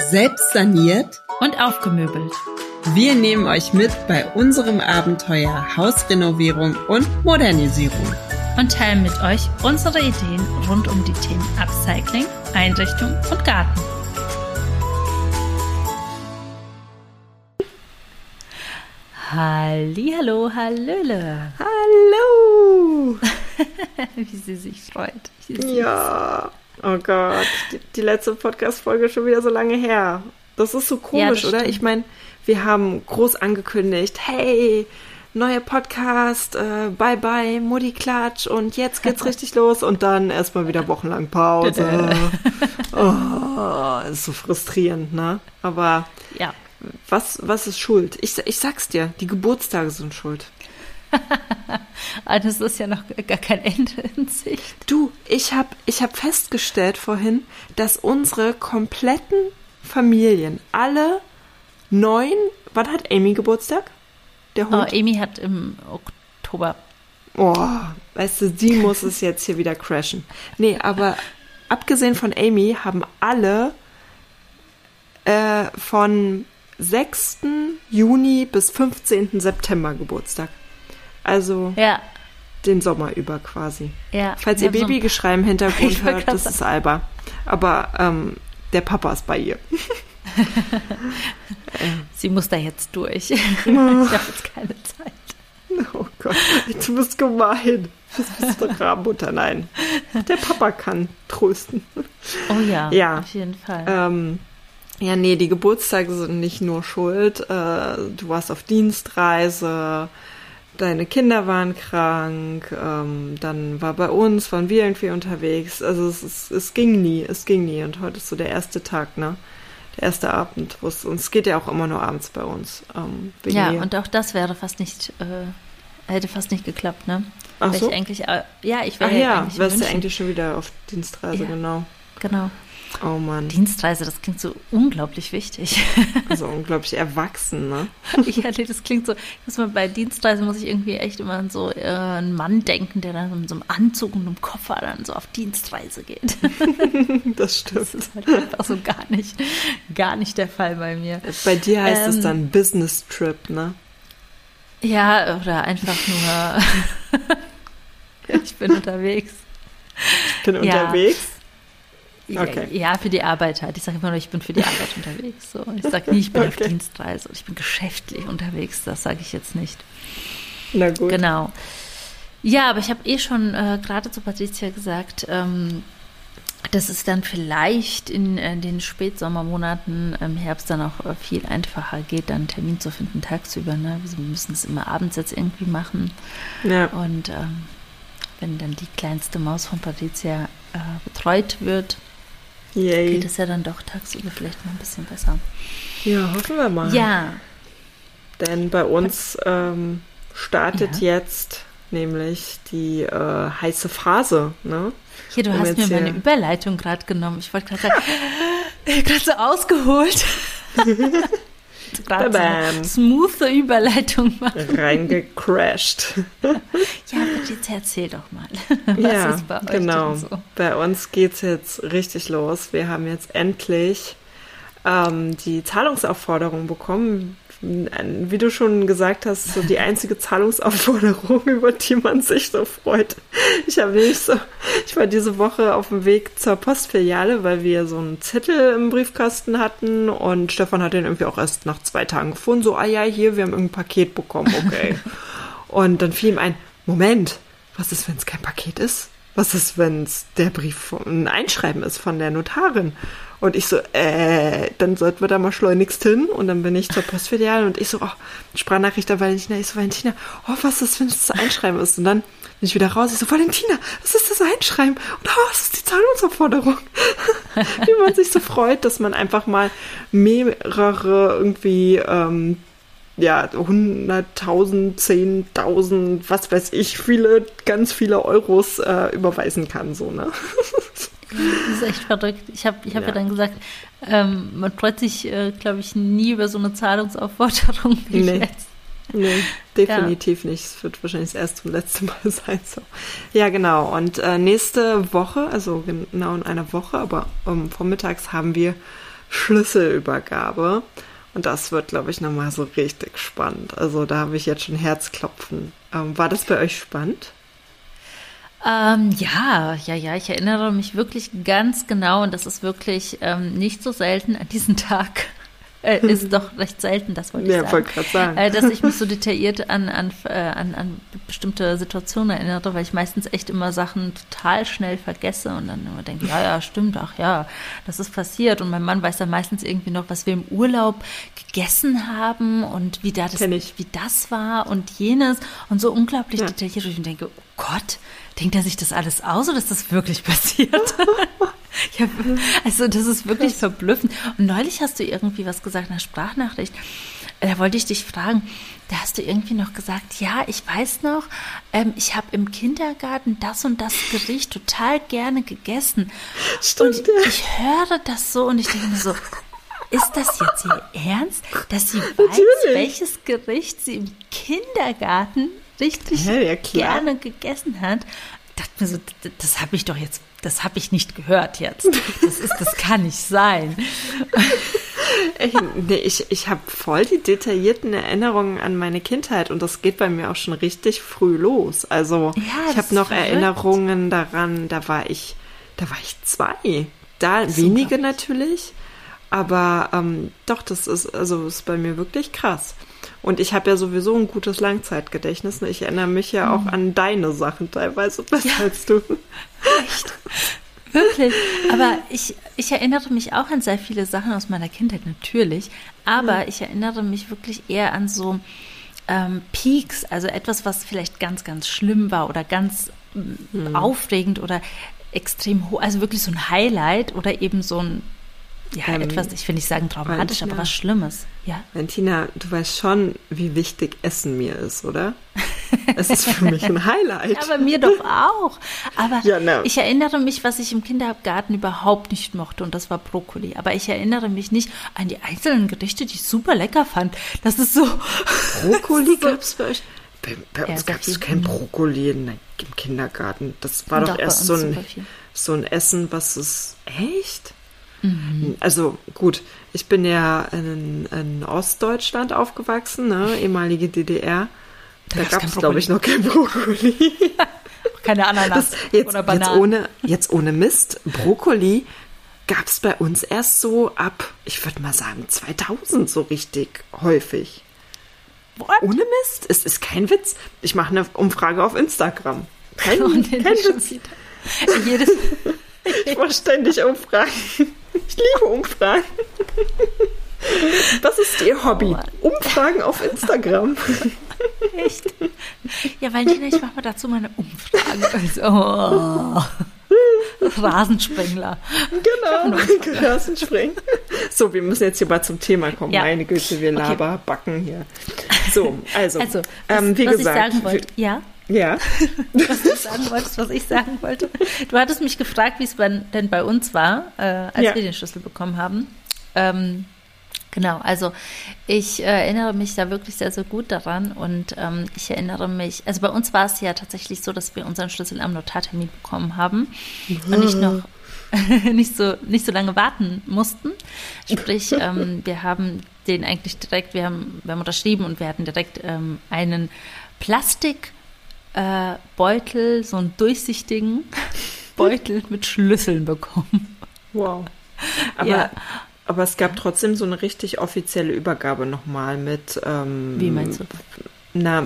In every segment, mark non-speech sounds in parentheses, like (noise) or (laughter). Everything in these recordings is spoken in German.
selbst saniert und aufgemöbelt. Wir nehmen euch mit bei unserem Abenteuer Hausrenovierung und Modernisierung. Und teilen mit euch unsere Ideen rund um die Themen Upcycling, Einrichtung und Garten. Hallo, hallöle. Hallo! (laughs) Wie sie sich freut. Ja. Oh Gott, die, die letzte Podcast-Folge ist schon wieder so lange her. Das ist so komisch, Ja, oder? stimmt. Ich meine, wir haben groß angekündigt, hey, neuer Podcast, äh, bye bye, Mutti Klatsch und jetzt geht's (laughs) richtig los und dann erstmal wieder wochenlang Pause. (laughs) oh, ist so frustrierend, ne? Aber Ja. was, was ist schuld? Ich, ich sag's dir, die Geburtstage sind schuld. (laughs) Ah, Das ist ja noch gar kein Ende in Sicht. Du, ich habe ich hab festgestellt vorhin, dass unsere kompletten Familien, alle neun, wann hat Amy Geburtstag? Der Oh, Hund? Amy hat im Oktober. Oh, weißt du, die muss es jetzt hier wieder crashen. Nee, aber abgesehen von Amy haben alle äh, von 6. Juni bis 15. September Geburtstag. Also Ja, den Sommer über quasi. ja. Falls ihr Babygeschrei im Hintergrund (laughs) hört, das ist Alba. Aber ähm, der Papa ist bei ihr. (laughs) Sie muss da jetzt durch. (laughs) ich habe jetzt keine Zeit. Oh Gott, du bist gemein. Das bist doch Rabenmutter. Nein, der Papa kann trösten. Oh ja, Ja. auf jeden Fall. Ähm, ja, nee, die Geburtstage sind nicht nur schuld. Äh, du warst auf Dienstreise, deine Kinder waren krank, ähm, dann war bei uns, waren wir irgendwie unterwegs. Also es, ist, es ging nie, es ging nie. Und heute ist so der erste Tag, ne? Der erste Abend. wo es- Und es geht ja auch immer nur abends bei uns. Ähm, ja, mir. und auch das wäre fast nicht, äh, hätte fast nicht geklappt, ne? Ach so? ich eigentlich, äh, ja, ich Ach wäre ja, eigentlich in wärst du eigentlich schon wieder auf Dienstreise, Ja. genau. Genau. Oh Mann, Dienstreise, das klingt so unglaublich wichtig. (laughs) so unglaublich erwachsen, ne? (laughs) ja, nee, das klingt so, ich muss mal bei Dienstreise muss ich irgendwie echt immer an so äh, einen Mann denken, der dann in so einem Anzug und einem Koffer dann so auf Dienstreise geht. (laughs) Das stimmt. Das ist halt einfach so gar nicht, gar nicht der Fall bei mir. Bei dir heißt es Ähm, dann Business Trip, ne? Ja, oder einfach nur, ich bin unterwegs. Ich bin Ja. unterwegs. Ja, Okay. Ja, für die Arbeit halt. Ich sage immer nur, ich bin für die Arbeit unterwegs. So. Ich sage nie, ich bin auf Okay. Dienstreise oder ich bin geschäftlich unterwegs. Das sage ich jetzt nicht. Na gut. Genau. Ja, aber ich habe eh schon äh, gerade zu Patricia gesagt, ähm, dass es dann vielleicht in äh, den Spätsommermonaten im Herbst dann auch äh, viel einfacher geht, dann einen Termin zu finden tagsüber. Ne? Wir müssen es immer abends jetzt irgendwie machen. Ja. Und ähm, wenn dann die kleinste Maus von Patricia äh, betreut wird, Yay. geht es ja dann doch tagsüber vielleicht mal ein bisschen besser. Ja, hoffen wir mal. Ja, Denn bei uns ähm, startet Ja. jetzt nämlich die äh, heiße Phase, ne? hier, du Um hast mir meine hier- Überleitung gerade genommen. Ich wollte gerade (laughs) so ausgeholt. (laughs) gerade so smooth Überleitung machen. Reingecrashed. Ja, Patricia, erzähl doch mal. (laughs) Was ja, ist bei euch genau. so? Bei uns geht's jetzt richtig los. Wir haben jetzt endlich ähm, die Zahlungsaufforderung bekommen. Wie du schon gesagt hast, so die einzige Zahlungsaufforderung, (laughs) über die man sich so freut. Ich habe nämlich so, ich war diese Woche auf dem Weg zur Postfiliale, weil wir so einen Zettel im Briefkasten hatten und Stefan hat den irgendwie auch erst nach zwei Tagen gefunden. So, ah ja, hier, wir haben irgendein Paket bekommen, okay. (laughs) und dann fiel ihm ein, Moment, was ist, wenn es kein Paket ist? Was ist, wenn es der Brief von, ein Einschreiben ist von der Notarin? Und ich so, äh, dann sollten wir da mal schleunigst hin. Und dann bin ich zur Postfiliale und ich so, oh, Sprachnachricht an Valentina. Ich so, Valentina, oh, was ist, wenn es das Einschreiben ist? Und dann bin ich wieder raus. Ich so, Valentina, was ist das Einschreiben? Und oh, das ist die Zahlungsaufforderung. (laughs) Wie man sich so freut, dass man einfach mal mehrere irgendwie, ähm, ja, 100.000, 10.000, was weiß ich, viele, ganz viele Euros äh, überweisen kann, so, ne? (laughs) Das ist echt verrückt. Ich habe ich hab ja. Ja. dann gesagt, ähm, man freut sich, äh, glaube ich, nie über so eine Zahlungsaufforderung wie Nee. jetzt. Nee, definitiv nicht. Es wird wahrscheinlich das erste und letzte Mal (laughs) sein. So. Ja, genau. Und äh, nächste Woche, also genau in einer Woche, aber ähm, vormittags haben wir Schlüsselübergabe. Und das wird, glaube ich, nochmal so richtig spannend. Also da habe ich jetzt schon Herzklopfen. Ähm, war das bei euch spannend? Ähm, ja, ja, ja, ich erinnere mich wirklich ganz genau und das ist wirklich ähm, nicht so selten an diesen Tag. (laughs) Äh, ist doch recht selten, das wollte ich ja, sagen. Wollte gerade sagen. Äh, dass ich mich so detailliert an, an, äh, an, an bestimmte Situationen erinnere, weil ich meistens echt immer Sachen total schnell vergesse und dann immer denke, ja, ja, stimmt, ach ja, das ist passiert. Und mein Mann weiß dann meistens irgendwie noch, was wir im Urlaub gegessen haben und wie, da das, wie das war und jenes und so unglaublich ja. detailliert. Und ich denke, oh Gott, denkt er sich das alles aus oder ist das wirklich passiert? (laughs) ja, also das ist wirklich Krass. verblüffend. Und neulich hast du irgendwie was gesagt in der Sprachnachricht. Da wollte ich dich fragen, da hast du irgendwie noch gesagt, ja, ich weiß noch, ähm, ich habe im Kindergarten das und das Gericht total gerne gegessen. Stimmt, und ja. ich höre das so und ich denke mir so, ist das jetzt ihr Ernst, dass sie weiß, Natürlich. welches Gericht sie im Kindergarten richtig ja, gerne gegessen hat? dachte mir so, das habe ich doch jetzt, das habe ich nicht gehört jetzt. Das, ist, das kann nicht sein. (laughs) Ich, nee, ich, ich habe voll die detaillierten Erinnerungen an meine Kindheit und das geht bei mir auch schon richtig früh los. Also ja, ich habe noch verrückt. Erinnerungen daran, da war ich, da war ich zwei. Da wenige natürlich, aber ähm, doch, das ist also ist bei mir wirklich krass. Und ich habe ja sowieso ein gutes Langzeitgedächtnis. Ne? Ich erinnere mich ja auch mhm. an deine Sachen teilweise besser ja. als du. Echt? Wirklich. Aber ich, ich erinnere mich auch an sehr viele Sachen aus meiner Kindheit, natürlich. Aber mhm. ich erinnere mich wirklich eher an so ähm, Peaks, also etwas, was vielleicht ganz, ganz schlimm war oder ganz mhm. aufregend oder extrem hoch, also wirklich so ein Highlight oder eben so ein ja, ähm, etwas, ich will nicht sagen traumatisch, Valentina, aber was Schlimmes. Ja. Valentina, du weißt schon, wie wichtig Essen mir ist, oder? Es ist für mich ein (laughs) Highlight. ja, aber mir doch auch. Aber ja, no. ich erinnere mich, was ich im Kindergarten überhaupt nicht mochte, und das war Brokkoli. Aber ich erinnere mich nicht an die einzelnen Gerichte, die ich super lecker fand. Das ist so. (laughs) Brokkoli so, gab es bei euch? Bei, bei uns gab es kein Brokkoli im Kindergarten. Das war doch, doch erst so ein, so ein Essen, was es. Echt? Mhm. Also gut, ich bin ja in, in Ostdeutschland aufgewachsen, ne? ehemalige DDR. Da, gab es, glaube ich, noch kein Brokkoli. (laughs) Keine Ananas das, jetzt, oder Bananen. Jetzt ohne, jetzt ohne Mist, Brokkoli gab es bei uns erst so ab, ich würde mal sagen, 2000 so richtig häufig. What? Ohne Mist? Es ist kein Witz. Ich mache eine Umfrage auf Instagram. Kein, (laughs) oh, kein Witz. Jedes, (laughs) ich mache ständig Umfragen. Ich liebe Umfragen. Was ist Ihr Hobby? Oh Umfragen auf Instagram. Echt? Ja, Valentina, ich mache mal dazu mal eine Umfrage. Also, oh. Rasenspengler. Genau, Rasensprengen. So, wir müssen jetzt hier mal zum Thema kommen. Ja. Meine Güte, wir laber, okay. backen hier. So, also, also ähm, wie was gesagt. Ich sagen wollte, ja? Ja. (laughs) was du sagen wolltest, was ich sagen wollte. Du hattest mich gefragt, wie es denn bei uns war, äh, als ja. wir den Schlüssel bekommen haben. Ähm, genau, also ich äh, erinnere mich da wirklich sehr, sehr gut daran und ähm, ich erinnere mich, also bei uns war es ja tatsächlich so, dass wir unseren Schlüssel am Notartermin bekommen haben mhm. und nicht noch (laughs) nicht so nicht so lange warten mussten. Sprich, ähm, wir haben den eigentlich direkt, wir haben, wir haben unterschrieben und wir hatten direkt ähm, einen Plastik äh, Beutel, so einen durchsichtigen (laughs) Beutel mit Schlüsseln bekommen. Wow. Aber, ja. aber es gab trotzdem so eine richtig offizielle Übergabe nochmal mit. Ähm, Wie meinst du? Na,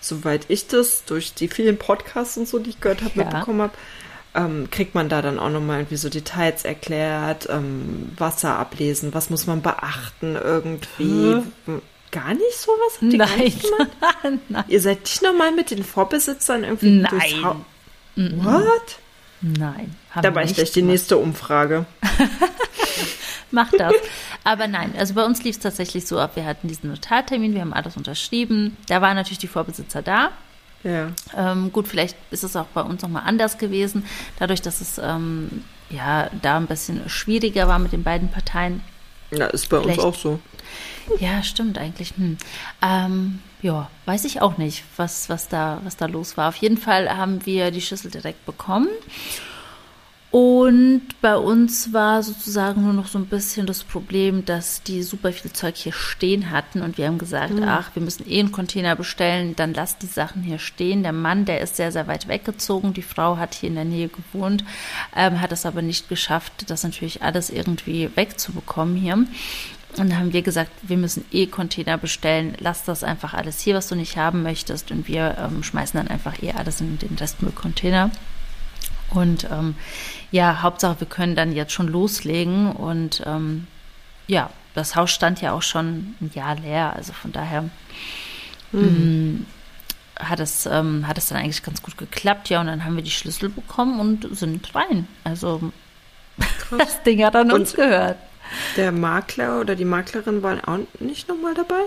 soweit ich das durch die vielen Podcasts und so, die ich gehört habe, ja. mitbekommen habe, ähm, kriegt man da dann auch nochmal irgendwie so Details erklärt, ähm, Wasser ablesen, was muss man beachten irgendwie. Hm gar nicht sowas? Habt ihr Nein. (laughs) Nein. Ihr seid nicht nochmal mit den Vorbesitzern irgendwie Nein. durchs Haus? What? Nein. Da war ich gleich die nächste Umfrage. (laughs) Mach das. Aber nein, also bei uns lief es tatsächlich so ab, wir hatten diesen Notartermin, wir haben alles unterschrieben. Da waren natürlich die Vorbesitzer da. Ja. Ähm, gut, vielleicht ist es auch bei uns nochmal anders gewesen, dadurch, dass es ähm, ja da ein bisschen schwieriger war mit den beiden Parteien. Ja, ist bei vielleicht, uns auch so. Ja, stimmt eigentlich. Hm. Ähm, ja, weiß ich auch nicht, was, was, da, was da los war. Auf jeden Fall haben wir die Schüssel direkt bekommen. Und bei uns war sozusagen nur noch so ein bisschen das Problem, dass die super viel Zeug hier stehen hatten und wir haben gesagt, mhm. ach, wir müssen eh einen Container bestellen, dann lasst die Sachen hier stehen. Der Mann, der ist sehr, sehr weit weggezogen, die Frau hat hier in der Nähe gewohnt, ähm, hat es aber nicht geschafft, das natürlich alles irgendwie wegzubekommen hier. Und dann haben wir gesagt, wir müssen eh Container bestellen, lass das einfach alles hier, was du nicht haben möchtest und wir ähm, schmeißen dann einfach eh alles in den Restmüllcontainer. Und ähm, ja, Hauptsache, wir können dann jetzt schon loslegen. Und ähm, ja, das Haus stand ja auch schon ein Jahr leer. Also von daher mhm. Mm, hat, es, ähm, hat es dann eigentlich ganz gut geklappt. Ja, und dann haben wir die Schlüssel bekommen und sind rein. Also (laughs) das Ding hat an uns gehört. Der Makler oder die Maklerin waren auch nicht nochmal dabei?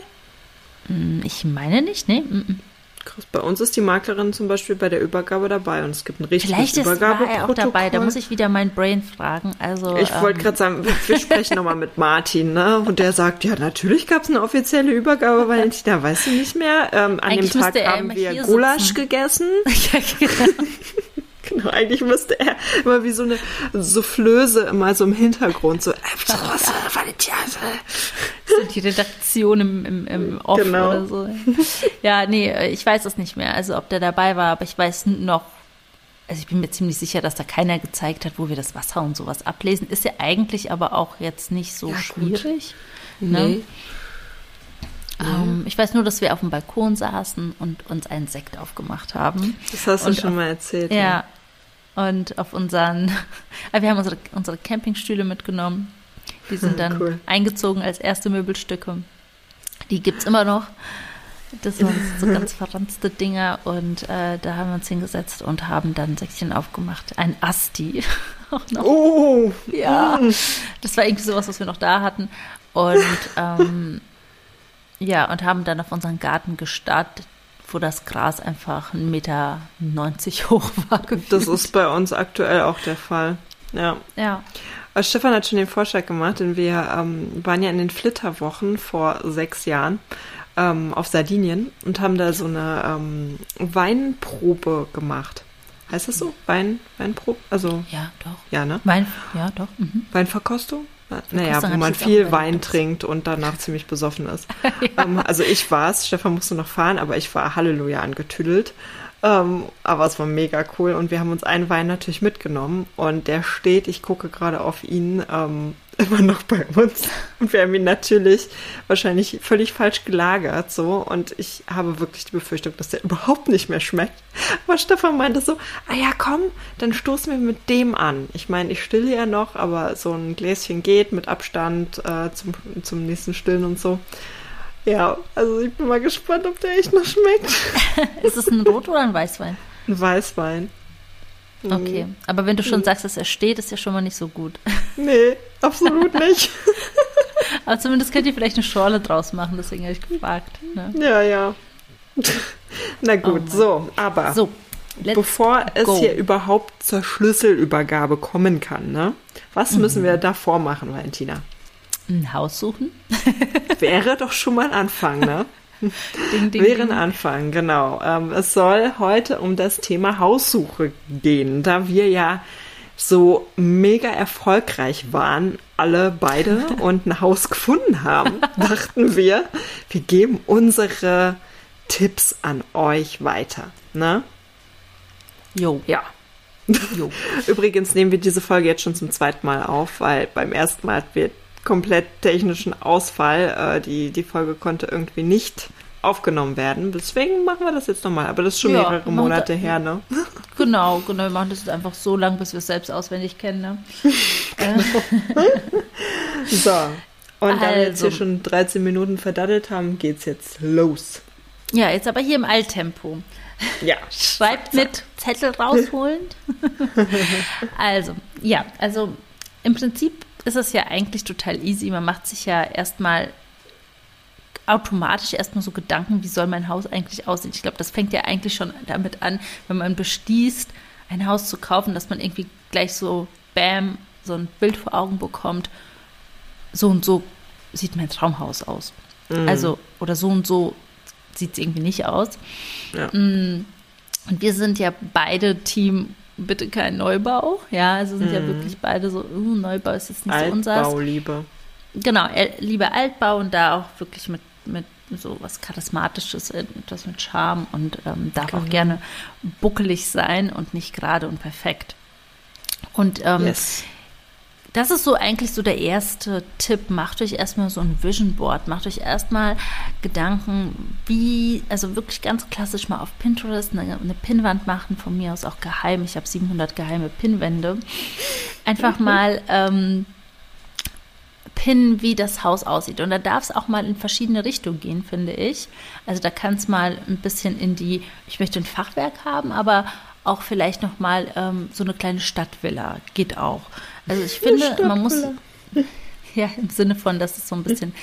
Mm, ich meine nicht, nee. Mm Krass. Bei uns ist die Maklerin zum Beispiel bei der Übergabe dabei und es gibt ein richtiges Vielleicht ist, war er auch dabei, da muss ich wieder mein Brain fragen. Also, ich ähm, wollte gerade sagen, wir sprechen nochmal mit Martin, ne? Und der sagt, ja, natürlich gab es eine offizielle Übergabe, Valentina, (laughs) weißt du nicht mehr? Ähm, an dem Tag haben wir Gulasch sitzen. gegessen. (laughs) (laughs) (laughs) genau. Eigentlich müsste er immer wie so eine Soufflöse immer so im Hintergrund so, äh, was, ja. so die Redaktion im, im, im Off genau. oder so. Ja, nee, ich weiß es nicht mehr, also ob der dabei war, aber ich weiß noch, also ich bin mir ziemlich sicher, dass da keiner gezeigt hat, wo wir das Wasser und sowas ablesen. Ist ja eigentlich aber auch jetzt nicht so ja, schwierig. Ne? Nee. Ähm, ich weiß nur, dass wir auf dem Balkon saßen und uns einen Sekt aufgemacht haben. Das hast du und schon auf, mal erzählt. Ja, ja, und auf unseren, (laughs) wir haben unsere, unsere Campingstühle mitgenommen. Die sind (laughs) dann cool. eingezogen als erste Möbelstücke. Die gibt es immer noch. Das sind (laughs) so ganz verranzte Dinger und äh, da haben wir uns hingesetzt und haben dann ein Säckchen aufgemacht. Ein Asti. oh! Ja. Mm. Das war irgendwie sowas, was wir noch da hatten. Und ähm, ja, und haben dann auf unseren Garten gestartet, wo das Gras einfach 1,90 Meter (laughs) hoch war. Gefühlt. Das ist bei uns aktuell auch der Fall. Ja. Ja. Aber Stefan hat schon den Vorschlag gemacht, denn wir ähm, waren ja in den Flitterwochen vor sechs Jahren ähm, auf Sardinien und haben da so eine ähm, Weinprobe gemacht. Heißt das so? Wein, Weinprobe? Also, ja, doch. Ja, ne? Wein, ja, doch. Mhm. Weinverkostung? Naja, wo man viel Wein trinkt und danach ziemlich besoffen ist. (laughs) ja. ähm, also ich war es, Stefan musste noch fahren, aber ich war Halleluja angetüdelt. Ähm, aber es war mega cool und wir haben uns einen Wein natürlich mitgenommen und der steht, ich gucke gerade auf ihn, ähm, immer noch bei uns. Und wir haben ihn natürlich wahrscheinlich völlig falsch gelagert, so. Und ich habe wirklich die Befürchtung, dass der überhaupt nicht mehr schmeckt. Aber Stefan meinte so, ah ja, komm, dann stoßen wir mit dem an. Ich meine, ich stille ja noch, aber so ein Gläschen geht mit Abstand äh, zum, zum nächsten Stillen und so. Ja, also ich bin mal gespannt, ob der echt noch schmeckt. (laughs) ist es ein Rot- oder ein Weißwein? Ein Weißwein. Okay, mhm. aber wenn du schon mhm. sagst, dass er steht, ist ja schon mal nicht so gut. (laughs) Nee, absolut nicht. (laughs) aber zumindest könnt ihr vielleicht eine Schorle draus machen, deswegen habe ich gefragt. Ne? Ja, ja. (laughs) Na gut, oh so, aber so, bevor es hier überhaupt zur Schlüsselübergabe kommen kann, ne? Was mhm. müssen wir davor machen, Valentina? Ein Haus suchen? Wäre doch schon mal ein Anfang, ne? (laughs) Ding, ding, Wäre ein Anfang, genau. Ähm, es soll heute um das Thema Haussuche gehen, da wir ja so mega erfolgreich waren, alle beide (laughs) und ein Haus gefunden haben, (laughs) dachten wir, wir geben unsere Tipps an euch weiter. Ne? Jo. Ja. Jo. Übrigens nehmen wir diese Folge jetzt schon zum zweiten Mal auf, weil beim ersten Mal hatten wir komplett technischen Ausfall. Äh, die, die Folge konnte irgendwie nicht aufgenommen werden. Deswegen machen wir das jetzt nochmal. Aber das ist schon ja, mehrere Monate da, her, ne? (laughs) Genau, genau. Wir machen das jetzt einfach so lang, bis wir es selbst auswendig kennen, ne? (laughs) so. Und also, da wir jetzt hier also. schon 13 Minuten verdattelt haben, geht's jetzt los. Ja, jetzt aber hier im Alltempo. Ja. (laughs) Schreibt mit Zettel rausholen. also, ja, also im Prinzip ist es ja eigentlich total easy. Man macht sich ja erstmal automatisch erstmal so Gedanken, wie soll mein Haus eigentlich aussehen. Ich glaube, das fängt ja eigentlich schon damit an, wenn man beschließt, ein Haus zu kaufen, dass man irgendwie gleich so, bam, so ein Bild vor Augen bekommt. So und so sieht mein Traumhaus aus. Mhm. Also, oder so und so sieht es irgendwie nicht aus. Ja. Mm. Und wir sind ja beide Team bitte kein Neubau. Ja, also sind mm. ja wirklich beide so, uh, Neubau ist jetzt nicht Altbau, so unseres. Altbau, Liebe. Genau, lieber Altbau und da auch wirklich mit, mit so was Charismatisches, etwas mit Charme und ähm, darf genau. auch gerne buckelig sein und nicht gerade und perfekt. Und ähm, yes. Das ist so eigentlich so der erste Tipp. Macht euch erstmal so ein Vision Board. Macht euch erstmal Gedanken, wie, also wirklich ganz klassisch mal auf Pinterest eine, eine Pinnwand machen, von mir aus auch geheim. Ich habe 700 geheime Pinnwände. Einfach (laughs) mal ähm, pinnen, wie das Haus aussieht. Und da darf es auch mal in verschiedene Richtungen gehen, finde ich. Also da kann es mal ein bisschen in die, ich möchte ein Fachwerk haben, aber auch vielleicht noch mal ähm, so eine kleine Stadtvilla geht auch. Also ich finde, man muss (laughs) ja im Sinne von, dass es so ein bisschen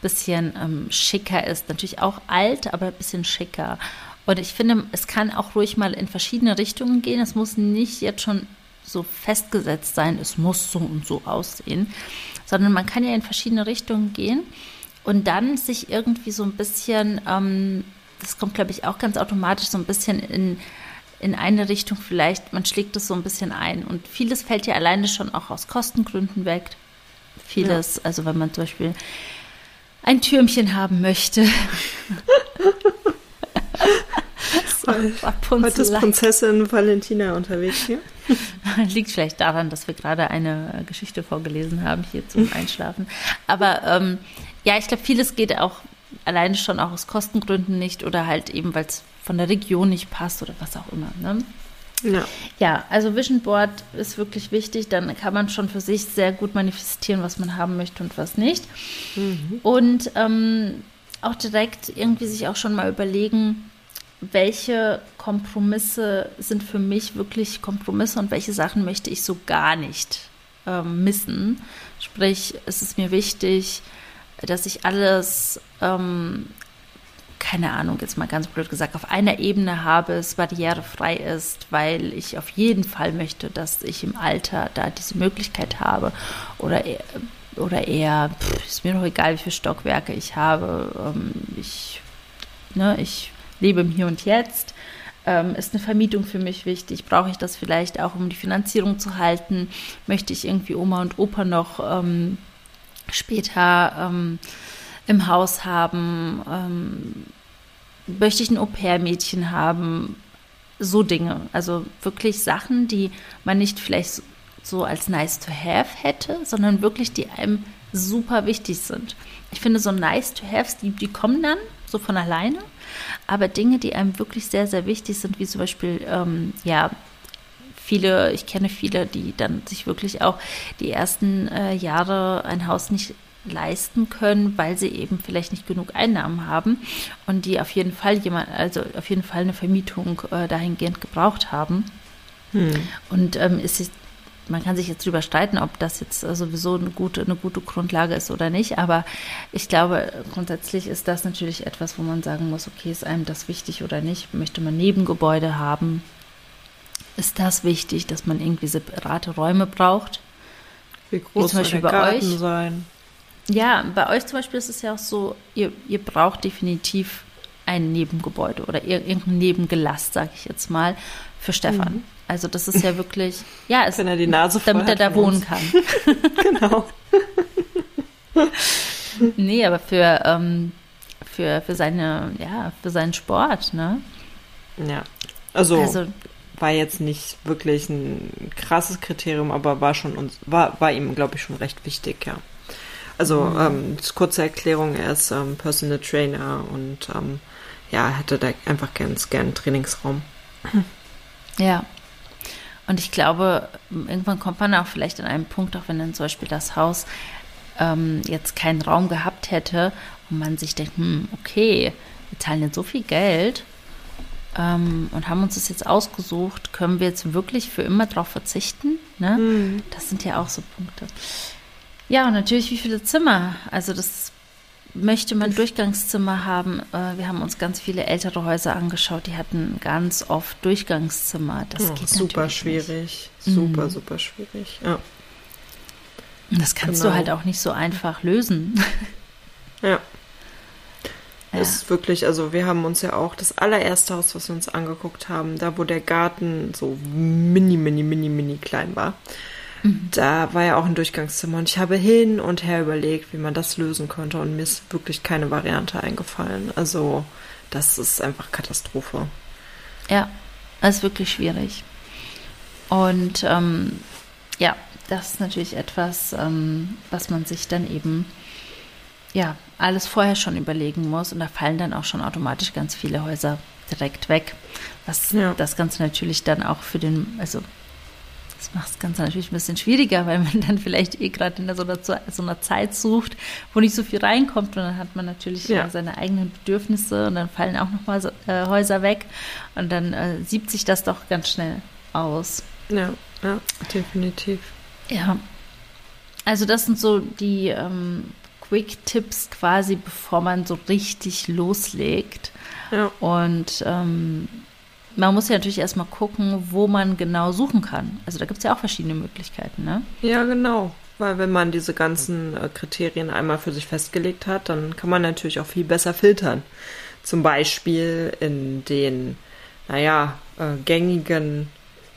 bisschen ähm, schicker ist. Natürlich auch alt, aber ein bisschen schicker. Und ich finde, es kann auch ruhig mal in verschiedene Richtungen gehen. Es muss nicht jetzt schon so festgesetzt sein, es muss so und so aussehen, sondern man kann ja in verschiedene Richtungen gehen und dann sich irgendwie so ein bisschen, ähm, das kommt glaube ich auch ganz automatisch, so ein bisschen in, in eine Richtung vielleicht, man schlägt es so ein bisschen ein. Und vieles fällt ja alleine schon auch aus Kostengründen weg. Vieles, ja. also wenn man zum Beispiel ein Türmchen haben möchte. (laughs) so, Heute ist Prinzessin Valentina unterwegs hier. (laughs) Liegt vielleicht daran, dass wir gerade eine Geschichte vorgelesen haben hier zum (laughs) Einschlafen. Aber ähm, ja, ich glaube, vieles geht auch alleine schon auch aus Kostengründen nicht oder halt eben, weil es von der Region nicht passt oder was auch immer. Ne? Ja. ja, also Vision Board ist wirklich wichtig. Dann kann man schon für sich sehr gut manifestieren, was man haben möchte und was nicht. Mhm. Und ähm, auch direkt irgendwie sich auch schon mal überlegen, welche Kompromisse sind für mich wirklich Kompromisse und welche Sachen möchte ich so gar nicht ähm, missen. Sprich, es ist mir wichtig, dass ich alles, ähm, keine Ahnung, jetzt mal ganz blöd gesagt, auf einer Ebene habe, es barrierefrei ist, weil ich auf jeden Fall möchte, dass ich im Alter da diese Möglichkeit habe oder eher, oder eher pff, ist mir doch egal, wie viele Stockwerke ich habe. Ähm, ich, ne, ich lebe im Hier und Jetzt. Ähm, ist eine Vermietung für mich wichtig? Brauche ich das vielleicht auch, um die Finanzierung zu halten? Möchte ich irgendwie Oma und Opa noch ähm, später ähm, im Haus haben? Ähm, möchte ich ein Au-pair-Mädchen haben? So Dinge. Also wirklich Sachen, die man nicht vielleicht so als nice to have hätte, sondern wirklich, die einem super wichtig sind. Ich finde, so nice to haves, die, die kommen dann so von alleine. Aber Dinge, die einem wirklich sehr, sehr wichtig sind, wie zum Beispiel, ähm, ja, viele, ich kenne viele, die dann sich wirklich auch die ersten äh, Jahre ein Haus nicht leisten können, weil sie eben vielleicht nicht genug Einnahmen haben und die auf jeden Fall jemand, also auf jeden Fall eine Vermietung äh, dahingehend gebraucht haben. Hm. Und ähm, ist man kann sich jetzt drüber streiten, ob das jetzt sowieso eine gute, eine gute Grundlage ist oder nicht, aber ich glaube, grundsätzlich ist das natürlich etwas, wo man sagen muss, okay, ist einem das wichtig oder nicht? Möchte man Nebengebäude haben? Ist das wichtig, dass man irgendwie separate Räume braucht? Wie groß Wie Beispiel bei Garten euch? sein? Ja, bei euch zum Beispiel ist es ja auch so, ihr, ihr braucht definitiv ein Nebengebäude oder irgendein Nebengelass, sage ich jetzt mal, für Stefan. Mhm. Also das ist ja (laughs) wirklich, ja, es, Wenn er die Nase damit er da wohnen kann. (laughs) genau. (laughs) nee, aber für, ähm, für, für seine, ja, für seinen Sport, ne? Ja. Also, also war jetzt nicht wirklich ein krasses Kriterium, aber war schon uns, war, war ihm, glaube ich, schon recht wichtig, ja. Also, mhm. ähm, kurze Erklärung, er ist ähm, Personal Trainer und ähm, ja, hätte da einfach ganz gern einen Trainingsraum. Ja, und ich glaube, irgendwann kommt man auch vielleicht an einen Punkt, auch wenn dann zum Beispiel das Haus ähm, jetzt keinen Raum gehabt hätte und man sich denkt, hm, okay, wir zahlen jetzt so viel Geld ähm, und haben uns das jetzt ausgesucht, können wir jetzt wirklich für immer darauf verzichten? Ne? Mhm. Das sind ja auch so Punkte. Ja, und natürlich, wie viele Zimmer? Also das möchte man Durchgangszimmer haben. Äh, wir haben uns ganz viele ältere Häuser angeschaut, die hatten ganz oft Durchgangszimmer. Das oh, geht super schwierig. Nicht. Super, mhm. super schwierig. Ja. Das kannst genau. du halt auch nicht so einfach lösen. (laughs) Ja. ja. ist wirklich, also wir haben uns ja auch das allererste Haus, was wir uns angeguckt haben, da wo der Garten so mini, mini, mini, mini klein war. Mhm. Da war ja auch ein Durchgangszimmer und ich habe hin und her überlegt, wie man das lösen könnte und mir ist wirklich keine Variante eingefallen. Also das ist einfach Katastrophe. Ja, das ist wirklich schwierig. Und ähm, ja, das ist natürlich etwas, ähm, was man sich dann eben ja alles vorher schon überlegen muss und da fallen dann auch schon automatisch ganz viele Häuser direkt weg, was ja. das Ganze natürlich dann auch für den, also das macht das Ganze natürlich ein bisschen schwieriger, weil man dann vielleicht eh gerade in so einer, so einer Zeit sucht, wo nicht so viel reinkommt und dann hat man natürlich ja. seine eigenen Bedürfnisse und dann fallen auch nochmal so, äh, Häuser weg und dann äh, siebt sich das doch ganz schnell aus. Ja, ja, definitiv. Ja. Also das sind so die ähm, Quick-Tipps quasi, bevor man so richtig loslegt. Ja. Und ähm, man muss ja natürlich erstmal gucken, wo man genau suchen kann. Also da gibt es ja auch verschiedene Möglichkeiten, ne? Ja, genau. Weil wenn man diese ganzen äh, Kriterien einmal für sich festgelegt hat, dann kann man natürlich auch viel besser filtern. Zum Beispiel in den, naja, äh, gängigen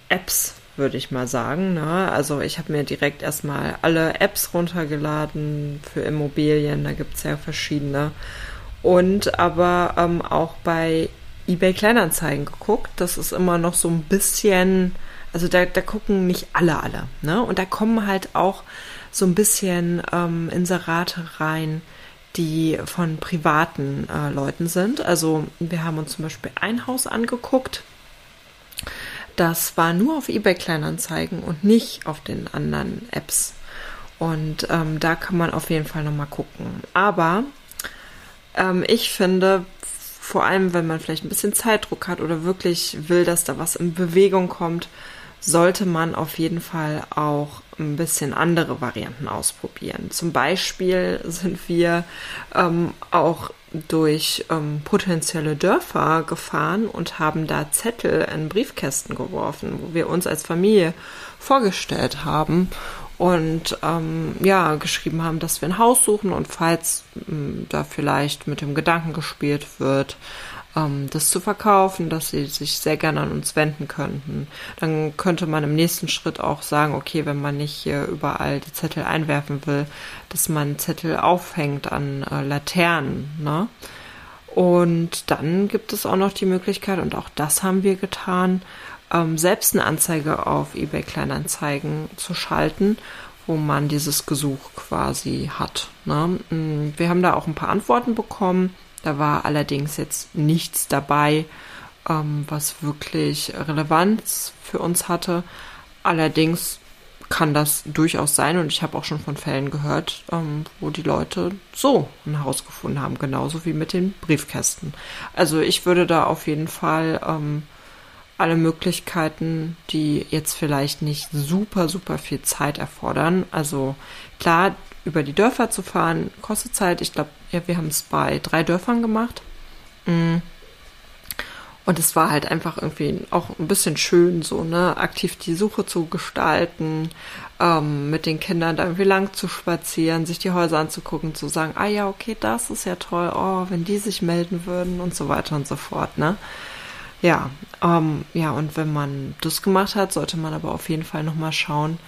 Apps würde ich mal sagen. Ne? Also ich habe mir direkt erstmal alle Apps runtergeladen für Immobilien, da gibt es ja verschiedene. Und aber ähm, auch bei eBay Kleinanzeigen geguckt. Das ist immer noch so ein bisschen, also da, da gucken nicht alle alle. Ne? Und da kommen halt auch so ein bisschen ähm, Inserate rein, die von privaten äh, Leuten sind. Also wir haben uns zum Beispiel ein Haus angeguckt das war nur auf eBay Kleinanzeigen und nicht auf den anderen Apps. Und ähm, da kann man auf jeden Fall nochmal gucken. Aber ähm, ich finde, vor allem wenn man vielleicht ein bisschen Zeitdruck hat oder wirklich will, dass da was in Bewegung kommt, sollte man auf jeden Fall auch ein bisschen andere Varianten ausprobieren. Zum Beispiel sind wir ähm, auch durch ähm, potenzielle Dörfer gefahren und haben da Zettel in Briefkästen geworfen, wo wir uns als Familie vorgestellt haben und ähm, ja geschrieben haben, dass wir ein Haus suchen und falls ähm, da vielleicht mit dem Gedanken gespielt wird, ähm, das zu verkaufen, dass sie sich sehr gerne an uns wenden könnten. Dann könnte man im nächsten Schritt auch sagen, okay, wenn man nicht hier überall die Zettel einwerfen will, dass man Zettel aufhängt an äh, Laternen. Ne? Und dann gibt es auch noch die Möglichkeit, und auch das haben wir getan, ähm, selbst eine Anzeige auf eBay Kleinanzeigen zu schalten, wo man dieses Gesuch quasi hat. Ne? Mm, wir haben da auch ein paar Antworten bekommen. Da war allerdings jetzt nichts dabei, ähm, was wirklich Relevanz für uns hatte. Allerdings kann das durchaus sein und ich habe auch schon von Fällen gehört, ähm, wo die Leute so ein Haus gefunden haben, genauso wie mit den Briefkästen. Also ich würde da auf jeden Fall ähm, alle Möglichkeiten, die jetzt vielleicht nicht super, super viel Zeit erfordern. Also klar, über die Dörfer zu fahren, kostet Zeit. Ich glaube, ja, wir haben es bei drei Dörfern gemacht. Mm. Und es war halt einfach irgendwie auch ein bisschen schön, so, ne, aktiv die Suche zu gestalten, ähm, mit den Kindern da irgendwie lang zu spazieren, sich die Häuser anzugucken, zu sagen, ah ja, okay, das ist ja toll, oh, wenn die sich melden würden und so weiter und so fort, ne. Ja, ähm, ja, und wenn man das gemacht hat, sollte man aber auf jeden Fall nochmal schauen,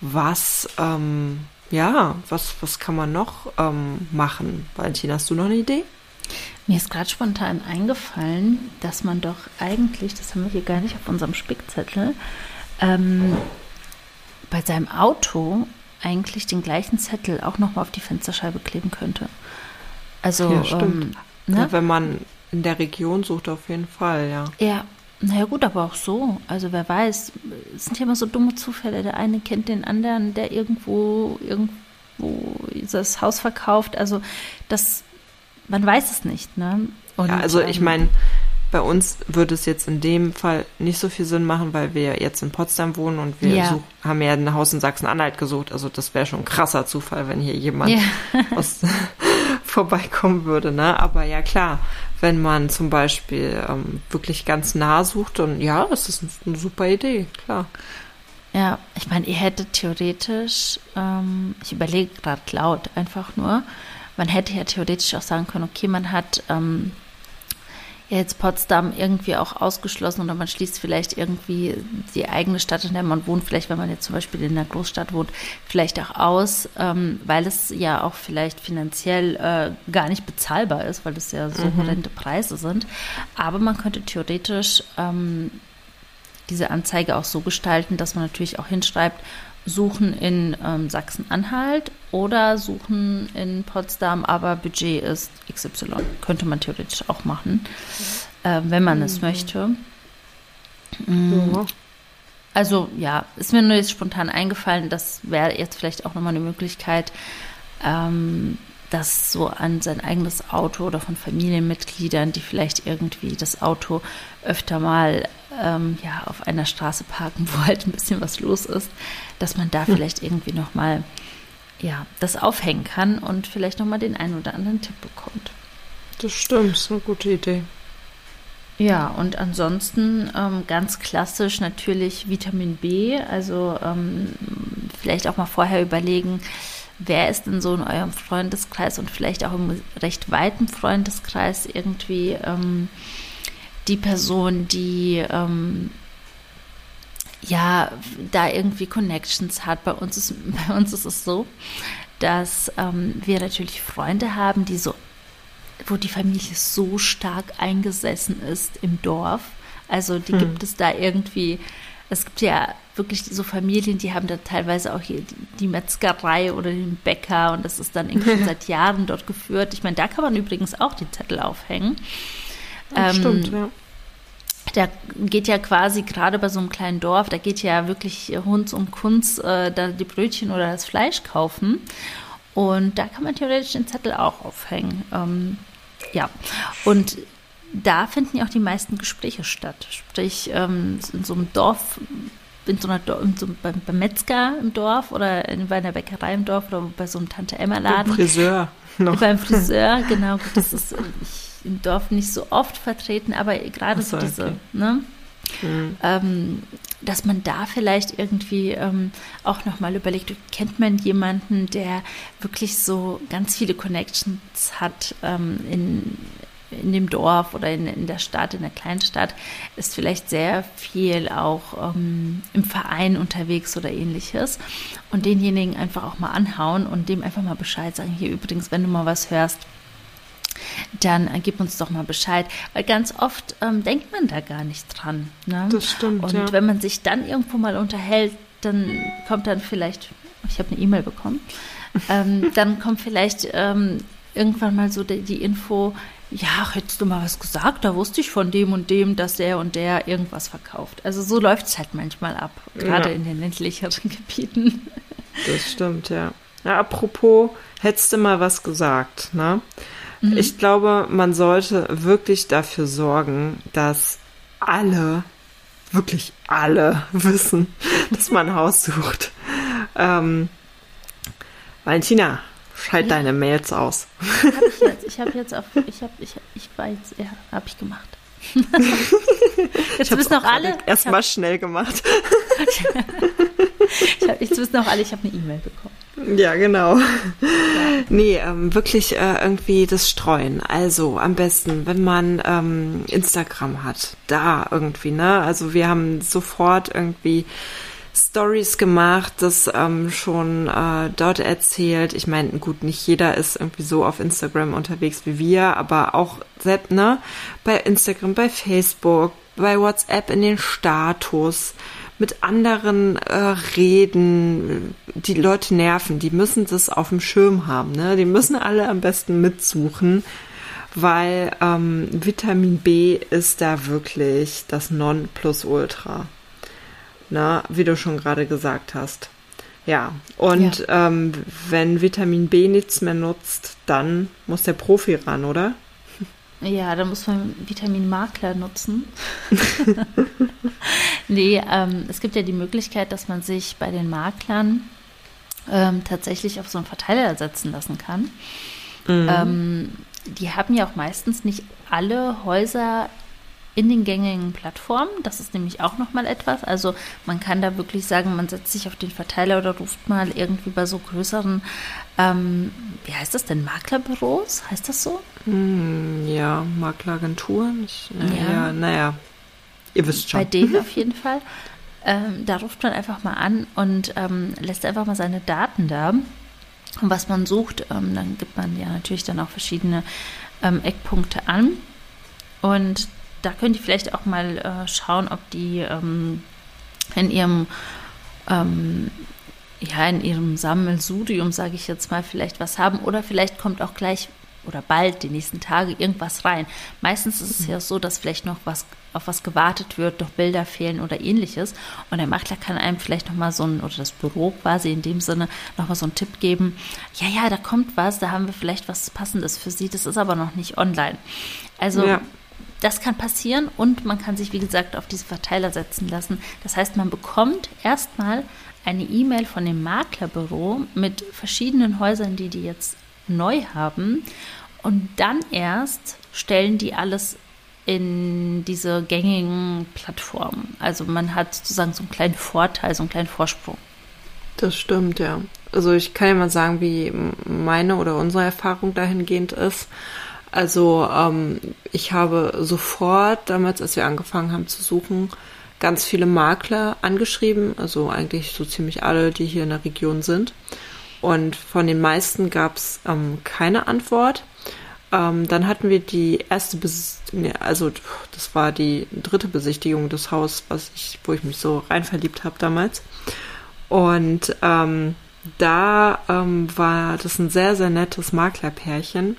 was, ähm, ja, was, was kann man noch ähm, machen? Valentina, hast du noch eine Idee? Mir ist gerade spontan eingefallen, dass man doch eigentlich, das haben wir hier gar nicht auf unserem Spickzettel, ähm, bei seinem Auto eigentlich den gleichen Zettel auch nochmal auf die Fensterscheibe kleben könnte. Also, ja, stimmt. Ähm, ne? ja, wenn man in der Region sucht, auf jeden Fall, ja. Ja, naja gut, aber auch so. Also wer weiß, es sind ja immer so dumme Zufälle. Der eine kennt den anderen, der irgendwo, irgendwo das Haus verkauft. Also das, man weiß es nicht, ne? Und, ja, also ich ähm, meine, bei uns würde es jetzt in dem Fall nicht so viel Sinn machen, weil wir jetzt in Potsdam wohnen und wir ja. such, haben ja ein Haus in Sachsen-Anhalt gesucht. Also das wäre schon ein krasser Zufall, wenn hier jemand ja. aus, (laughs) vorbeikommen würde. Ne? Aber ja klar, wenn man zum Beispiel ähm, wirklich ganz nah sucht, dann ja, das ist eine super Idee, klar. Ja, ich meine, ihr hättet theoretisch, ähm, ich überlege gerade laut einfach nur, man hätte ja theoretisch auch sagen können, okay, man hat ähm, jetzt Potsdam irgendwie auch ausgeschlossen oder man schließt vielleicht irgendwie die eigene Stadt, in der man wohnt, vielleicht wenn man jetzt zum Beispiel in einer Großstadt wohnt, vielleicht auch aus, ähm, weil es ja auch vielleicht finanziell äh, gar nicht bezahlbar ist, weil es ja so mhm. horrende Preise sind. Aber man könnte theoretisch ähm, diese Anzeige auch so gestalten, dass man natürlich auch hinschreibt, suchen in ähm, Sachsen-Anhalt oder suchen in Potsdam, aber Budget ist XY. Könnte man theoretisch auch machen, äh, wenn man mhm. es möchte. Mhm. Also ja, ist mir nur jetzt spontan eingefallen, das wäre jetzt vielleicht auch nochmal eine Möglichkeit, ähm, das so an sein eigenes Auto oder von Familienmitgliedern, die vielleicht irgendwie das Auto öfter mal ähm, ja, auf einer Straße parken, (laughs) wo halt ein bisschen was los ist, dass man da hm. vielleicht irgendwie nochmal ja, das aufhängen kann und vielleicht nochmal den einen oder anderen Tipp bekommt. Das stimmt, ist eine gute Idee. Ja, und ansonsten ähm, ganz klassisch natürlich Vitamin B. Also ähm, vielleicht auch mal vorher überlegen, wer ist denn so in eurem Freundeskreis und vielleicht auch im recht weiten Freundeskreis irgendwie ähm, die Person, die ähm, ja da irgendwie Connections hat. Bei uns ist, (laughs) bei uns ist es so, dass ähm, wir natürlich Freunde haben, die so, wo die Familie so stark eingesessen ist im Dorf. Also die hm. gibt es da irgendwie. Es gibt ja wirklich so Familien, die haben da teilweise auch hier die, Metzgerei oder den Bäcker und das ist dann irgendwie (laughs) seit Jahren dort geführt. Ich meine, da kann man übrigens auch die Zettel aufhängen. Ähm, stimmt, ja. Da geht ja quasi gerade bei so einem kleinen Dorf, da geht ja wirklich Hunds um Kunz, äh, da die Brötchen oder das Fleisch kaufen. Und da kann man theoretisch den Zettel auch aufhängen. Ähm, ja, und da finden ja auch die meisten Gespräche statt. Sprich, ähm, in so einem Dorf, in so einer in so, beim, beim, Metzger im Dorf oder in, bei einer Bäckerei im Dorf oder bei so einem Tante-Emma-Laden. Beim Friseur (laughs) noch. Beim Friseur, genau. Das ist, ich im Dorf nicht so oft vertreten, aber gerade so, so, diese, okay. ne? Mhm. Ähm, dass man da vielleicht irgendwie ähm, auch nochmal überlegt, kennt man jemanden, der wirklich so ganz viele Connections hat ähm, in, in dem Dorf oder in, in der Stadt, in der kleinen Stadt, ist vielleicht sehr viel auch ähm, im Verein unterwegs oder ähnliches. Und denjenigen einfach auch mal anhauen und dem einfach mal Bescheid sagen, hier übrigens, wenn du mal was hörst, dann gib uns doch mal Bescheid. Weil ganz oft ähm, denkt man da gar nicht dran. Ne? Das stimmt. Und ja. wenn man sich dann irgendwo mal unterhält, dann kommt dann vielleicht, ich habe eine E-Mail bekommen, ähm, (laughs) dann kommt vielleicht ähm, irgendwann mal so die, die, Info, ja, hättest du mal was gesagt, da wusste ich von dem und dem, dass der und der irgendwas verkauft. Also so läuft es halt manchmal ab, gerade ja. in den ländlicheren (laughs) Gebieten. Das stimmt, ja. ja. Apropos, hättest du mal was gesagt, ne? Mhm. Ich glaube, man sollte wirklich dafür sorgen, dass alle, wirklich alle (laughs) wissen, dass man ein Haus sucht. Ähm, Valentina, schalt ja. deine Mails aus. Hab ich jetzt. Ich habe jetzt auf, ich habe, ich, ich jetzt, ja, habe ich gemacht. (laughs) jetzt wissen auch alle. Erstmal schnell gemacht. (laughs) ich hab, jetzt wissen auch alle, ich habe eine E-Mail bekommen. Ja, genau. Ja. Nee, ähm, wirklich äh, irgendwie das Streuen. Also am besten, wenn man ähm, Instagram hat, da irgendwie, ne? Also wir haben sofort irgendwie Stories gemacht, das ähm, schon äh, dort erzählt. Ich meine, gut, nicht jeder ist irgendwie so auf Instagram unterwegs wie wir, aber auch selbst, ne? Bei Instagram, bei Facebook, bei WhatsApp in den Status mit anderen äh, reden, die Leute nerven, die müssen das auf dem Schirm haben, ne? Die müssen alle am besten mitsuchen, weil ähm, Vitamin B ist da wirklich das Nonplusultra. Na, wie du schon gerade gesagt hast. Ja, und ja. Ähm, wenn Vitamin B nichts mehr nutzt, dann muss der Profi ran, oder? Ja, da muss man Vitaminmakler nutzen. (laughs) nee, ähm, es gibt ja die Möglichkeit, dass man sich bei den Maklern ähm, tatsächlich auf so einen Verteiler setzen lassen kann. Mhm. Ähm, die haben ja auch meistens nicht alle Häuser in den gängigen Plattformen. Das ist nämlich auch nochmal etwas. Also man kann da wirklich sagen, man setzt sich auf den Verteiler oder ruft mal irgendwie bei so größeren, ähm, wie heißt das denn, Maklerbüros? Heißt das so? Mm, ja, Makleragenturen. Ja. ja, naja, ihr wisst schon. Bei denen (laughs) auf jeden Fall. Ähm, da ruft man einfach mal an und ähm, lässt einfach mal seine Daten da. Und was man sucht, ähm, dann gibt man ja natürlich dann auch verschiedene ähm, Eckpunkte an. Und da könnt ihr vielleicht auch mal äh, schauen, ob die ähm, in ihrem ähm, ja, in ihrem Sammelsurium, sage ich jetzt mal, vielleicht was haben oder vielleicht kommt auch gleich oder bald die nächsten Tage irgendwas rein. Meistens ist es ja so, dass vielleicht noch was auf was gewartet wird, noch Bilder fehlen oder ähnliches. Und der Makler kann einem vielleicht noch mal so ein, oder das Büro quasi in dem Sinne, noch mal so einen Tipp geben. Ja, ja, da kommt was, da haben wir vielleicht was Passendes für Sie. Das ist aber noch nicht online. Also ja. Das kann passieren und man kann sich, wie gesagt, auf diese Verteiler setzen lassen. Das heißt, man bekommt erstmal eine E-Mail von dem Maklerbüro mit verschiedenen Häusern, die die jetzt neu haben. Und dann erst stellen die alles in diese gängigen Plattformen. Also man hat sozusagen so einen kleinen Vorteil, so einen kleinen Vorsprung. Das stimmt, ja. Also ich kann ja mal sagen, wie meine oder unsere Erfahrung dahingehend ist. Also ähm, ich habe sofort, damals, als wir angefangen haben zu suchen, ganz viele Makler angeschrieben, also eigentlich so ziemlich alle, die hier in der Region sind. Und von den meisten gab es ähm, keine Antwort. Ähm, dann hatten wir die erste, Bes also das war die dritte Besichtigung des Hauses, was ich, wo ich mich so rein verliebt habe damals. Und ähm, da ähm, war das ein sehr, sehr nettes Maklerpärchen.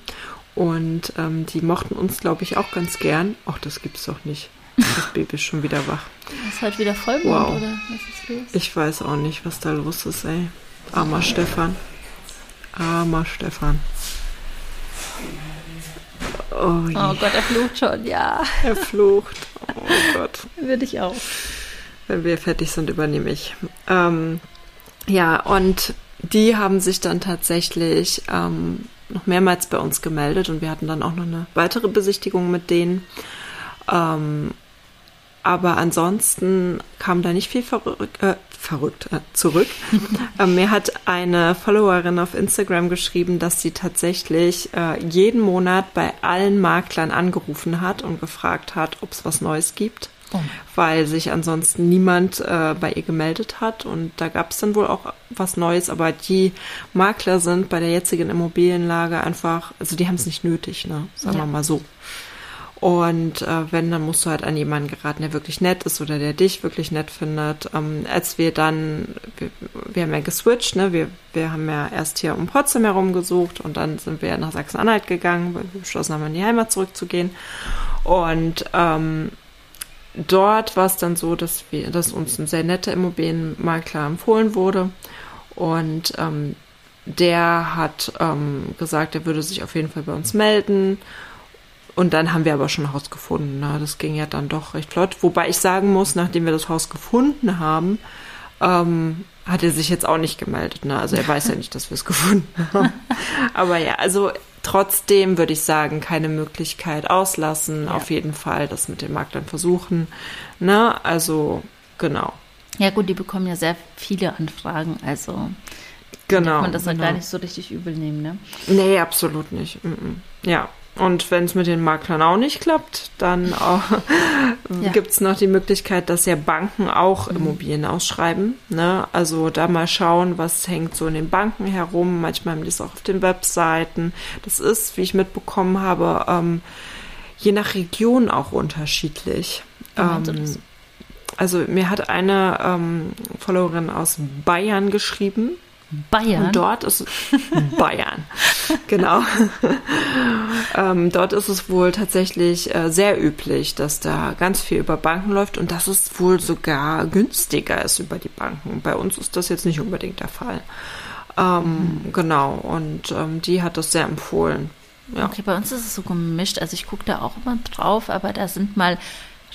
Und ähm, die mochten uns, glaube ich, auch ganz gern. Ach, das gibt's doch nicht. Das Baby ist schon wieder wach. Ist heute wieder Vollmond, wow. oder was ist los? Ich weiß auch nicht, was da los ist, ey. Armer Stefan. Armer Stefan. Oh, oh, Gott, er flucht schon, ja. Er flucht. Oh Gott. Würde ich auch. Wenn wir fertig sind, übernehme ich. Ähm, ja, und die haben sich dann tatsächlich ähm, noch mehrmals bei uns gemeldet und wir hatten dann auch noch eine weitere Besichtigung mit denen. Ähm, aber ansonsten kam da nicht viel verrückt, äh, verrückt äh, zurück. (laughs) ähm, mir hat eine Followerin auf Instagram geschrieben, dass sie tatsächlich äh, jeden Monat bei allen Maklern angerufen hat und gefragt hat, ob es was Neues gibt oh. weil sich ansonsten niemand äh, bei ihr gemeldet hat. Und da gab es dann wohl auch was Neues, aber die Makler sind bei der jetzigen Immobilienlage einfach, also die haben es nicht nötig, ne? Sagen ja. wir mal so. Und äh, wenn, dann musst du halt an jemanden geraten, der wirklich nett ist oder der dich wirklich nett findet. Ähm, als wir dann, wir, wir, haben ja geswitcht, ne? Wir, wir haben ja erst hier um Potsdam herum gesucht und dann sind wir nach Sachsen-Anhalt gegangen, weil wir beschlossen haben, in die Heimat zurückzugehen. Und ähm, dort war es dann so, dass wir, dass uns ein sehr netter Immobilienmakler empfohlen wurde und ähm, der hat ähm, gesagt, er würde sich auf jeden Fall bei uns melden. Und dann haben wir aber schon ein Haus gefunden. Ne? Das ging ja dann doch recht flott. Wobei ich sagen muss, nachdem wir das Haus gefunden haben, ähm, hat er sich jetzt auch nicht gemeldet. Ne? Also er weiß ja nicht, dass wir es (laughs) gefunden haben. aber ja, also Trotzdem würde ich sagen, keine Möglichkeit auslassen. Ja. Auf jeden Fall das mit den Maklern versuchen. Ne? Also, genau. Ja, gut, die bekommen ja sehr viele Anfragen. Also, genau, kann man das genau. gar nicht so richtig übel nehmen, ne? Nee, absolut nicht. Ja, und wenn es mit den Maklern auch nicht klappt, dann ja. gibt es noch die Möglichkeit, dass ja Banken auch mhm. Immobilien ausschreiben. Ne? Also da mal schauen, was hängt so in den Banken herum. Manchmal haben die es auch auf den Webseiten. Das ist, wie ich mitbekommen habe, ähm, je nach Region auch unterschiedlich. Ähm, also mir hat eine ähm, Followerin aus Bayern geschrieben, Bayern. Und dort ist (laughs) Bayern, genau. (laughs) ähm, dort ist es wohl tatsächlich äh, sehr üblich, dass da ganz viel über Banken läuft und dass es wohl sogar günstiger ist über die Banken. Bei uns ist das jetzt nicht unbedingt der Fall. Ähm, mhm. Genau, und ähm, die hat das sehr empfohlen. Ja. Okay, bei uns ist es so gemischt. Also ich gucke da auch immer drauf, aber da sind mal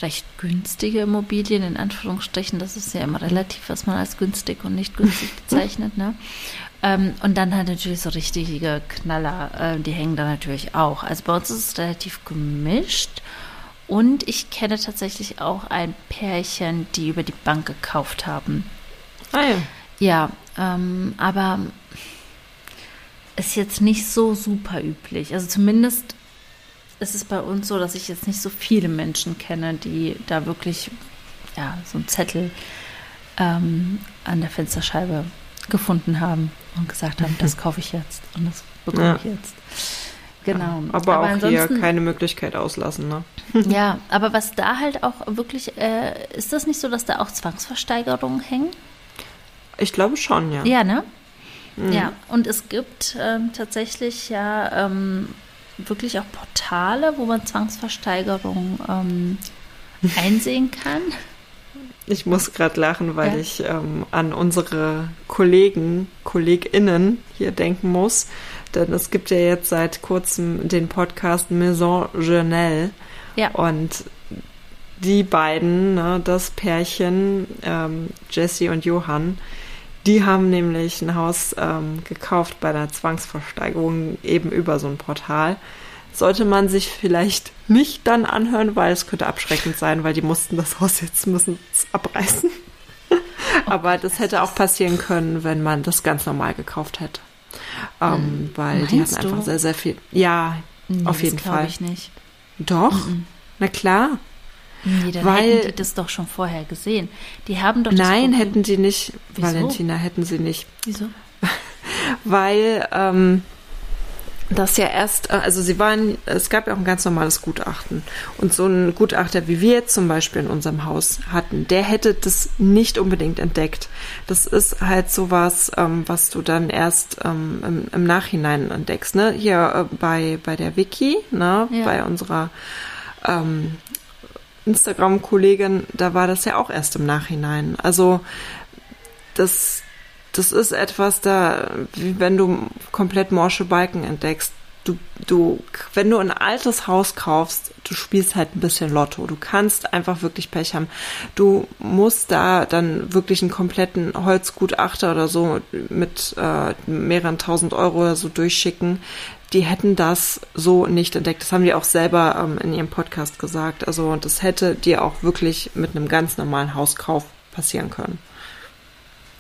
recht günstige Immobilien, in Anführungsstrichen. Das ist ja immer relativ, was man als günstig und nicht günstig (laughs) bezeichnet. Ne? Ähm, und dann halt natürlich so richtige Knaller, äh, die hängen da natürlich auch. Also bei uns ist es relativ gemischt. Und ich kenne tatsächlich auch ein Pärchen, die über die Bank gekauft haben. Ah ja. Ja, ähm, aber ist jetzt nicht so super üblich. Also zumindest ist es bei uns so, dass ich jetzt nicht so viele Menschen kenne, die da wirklich ja, so einen Zettel ähm, an der Fensterscheibe gefunden haben und gesagt haben, das (laughs) kaufe ich jetzt und das bekomme Ja. ich jetzt. Genau. Aber, auch hier keine Möglichkeit auslassen, ne? (laughs) Ja, aber was da halt auch wirklich, äh, ist das nicht so, dass da auch Zwangsversteigerungen hängen? Ich glaube schon, ja. Ja, ne? Mhm. Ja, und es gibt ähm, tatsächlich ja ähm, wirklich auch Portale, wo man Zwangsversteigerungen ähm, einsehen kann. Ich muss gerade lachen, weil Ja. ich ähm, an unsere Kollegen, KollegInnen hier denken muss. Denn es gibt ja jetzt seit kurzem den Podcast Maison Journal. Ja. Und die beiden, ne, das Pärchen, ähm, Jesse und Johann, die haben nämlich ein Haus ähm, gekauft bei einer Zwangsversteigerung eben über so ein Portal. Sollte man sich vielleicht nicht dann anhören, weil es könnte abschreckend sein, weil die mussten das Haus jetzt müssen abreißen. (laughs) Aber das hätte auch passieren können, wenn man das ganz normal gekauft hätte. Ähm, weil die Meinst hatten einfach du? sehr, sehr viel. Ja, Nee, auf das jeden glaub Fall. ich nicht. Doch, na klar. Nee, dann Weil- hätten die das doch schon vorher gesehen. Die haben doch Nein, hätten die nicht. Wieso? Valentina, hätten sie nicht. Wieso? (laughs) Weil ähm, das ja erst, äh, also sie waren, es gab ja auch ein ganz normales Gutachten. Und so ein Gutachter, wie wir jetzt zum Beispiel in unserem Haus hatten, der hätte das nicht unbedingt entdeckt. Das ist halt sowas, ähm, was du dann erst ähm, im, im Nachhinein entdeckst. Ne? Hier äh, bei, bei der Wiki, ne? Ja. bei unserer ähm, Instagram-Kollegin, da war das ja auch erst im Nachhinein. Also das, das ist etwas da, wie wenn du komplett morsche Balken entdeckst. Du, du, wenn du ein altes Haus kaufst, du spielst halt ein bisschen Lotto. Du kannst einfach wirklich Pech haben. Du musst da dann wirklich einen kompletten Holzgutachter oder so mit äh, mehreren tausend Euro oder so durchschicken. Die hätten das so nicht entdeckt. Das haben die auch selber ähm, in ihrem Podcast gesagt. Also das hätte dir auch wirklich mit einem ganz normalen Hauskauf passieren können.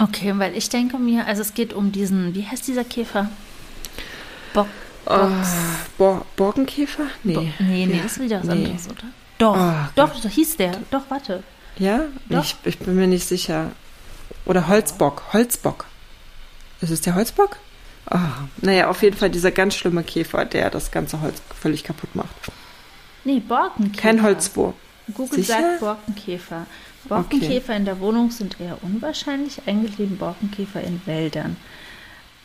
Okay, weil ich denke mir, also es geht um diesen, wie heißt dieser Käfer? Bock. Oh, Bo Borkenkäfer? Nee. Bo nee, nee, Ja. das ist wieder was Nee. anderes, oder? Doch, Oh, doch, so hieß der. Doch, warte. Ja? Doch. Ich, ich bin mir nicht sicher. Oder Holzbock. Holzbock. Ist es der Holzbock? Ah, naja, auf jeden Fall dieser ganz schlimme Käfer, der das ganze Holz völlig kaputt macht. Nee, Borkenkäfer. Kein Holzwurm. Google Sicher? sagt Borkenkäfer. Borkenkäfer in der Wohnung sind eher unwahrscheinlich, eigentlich leben Borkenkäfer in Wäldern.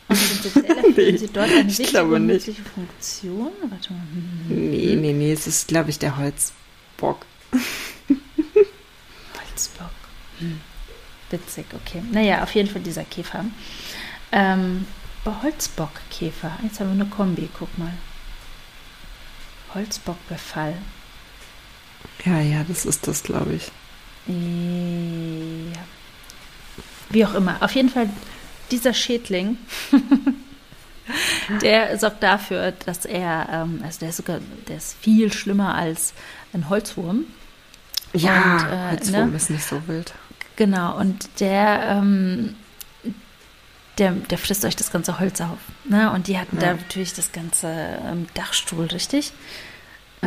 Und prinzipiell erfüllen (laughs) sie dort eine ich wichtige glaube und nützliche Funktion. Warte mal. hm, Nee, nee, nee, es ist, glaube ich, der Holzbock. (laughs) Holzbock. Hm. Witzig, okay. Naja, auf jeden Fall dieser Käfer. Ähm, Holzbockkäfer. Jetzt haben wir eine Kombi, guck mal. Holzbockbefall. Ja, ja, das ist das, glaube ich. Ja. Wie auch immer. Auf jeden Fall, dieser Schädling, (laughs) der sorgt dafür, dass er, ähm, also der ist sogar, der ist viel schlimmer als ein Holzwurm. Ja, Und, äh, Holzwurm ne? ist nicht so wild. Genau, und der, ähm, der, der frisst euch das ganze Holz auf. Ne? Und die hatten da Ja. natürlich das ganze ähm, Dachstuhl, richtig?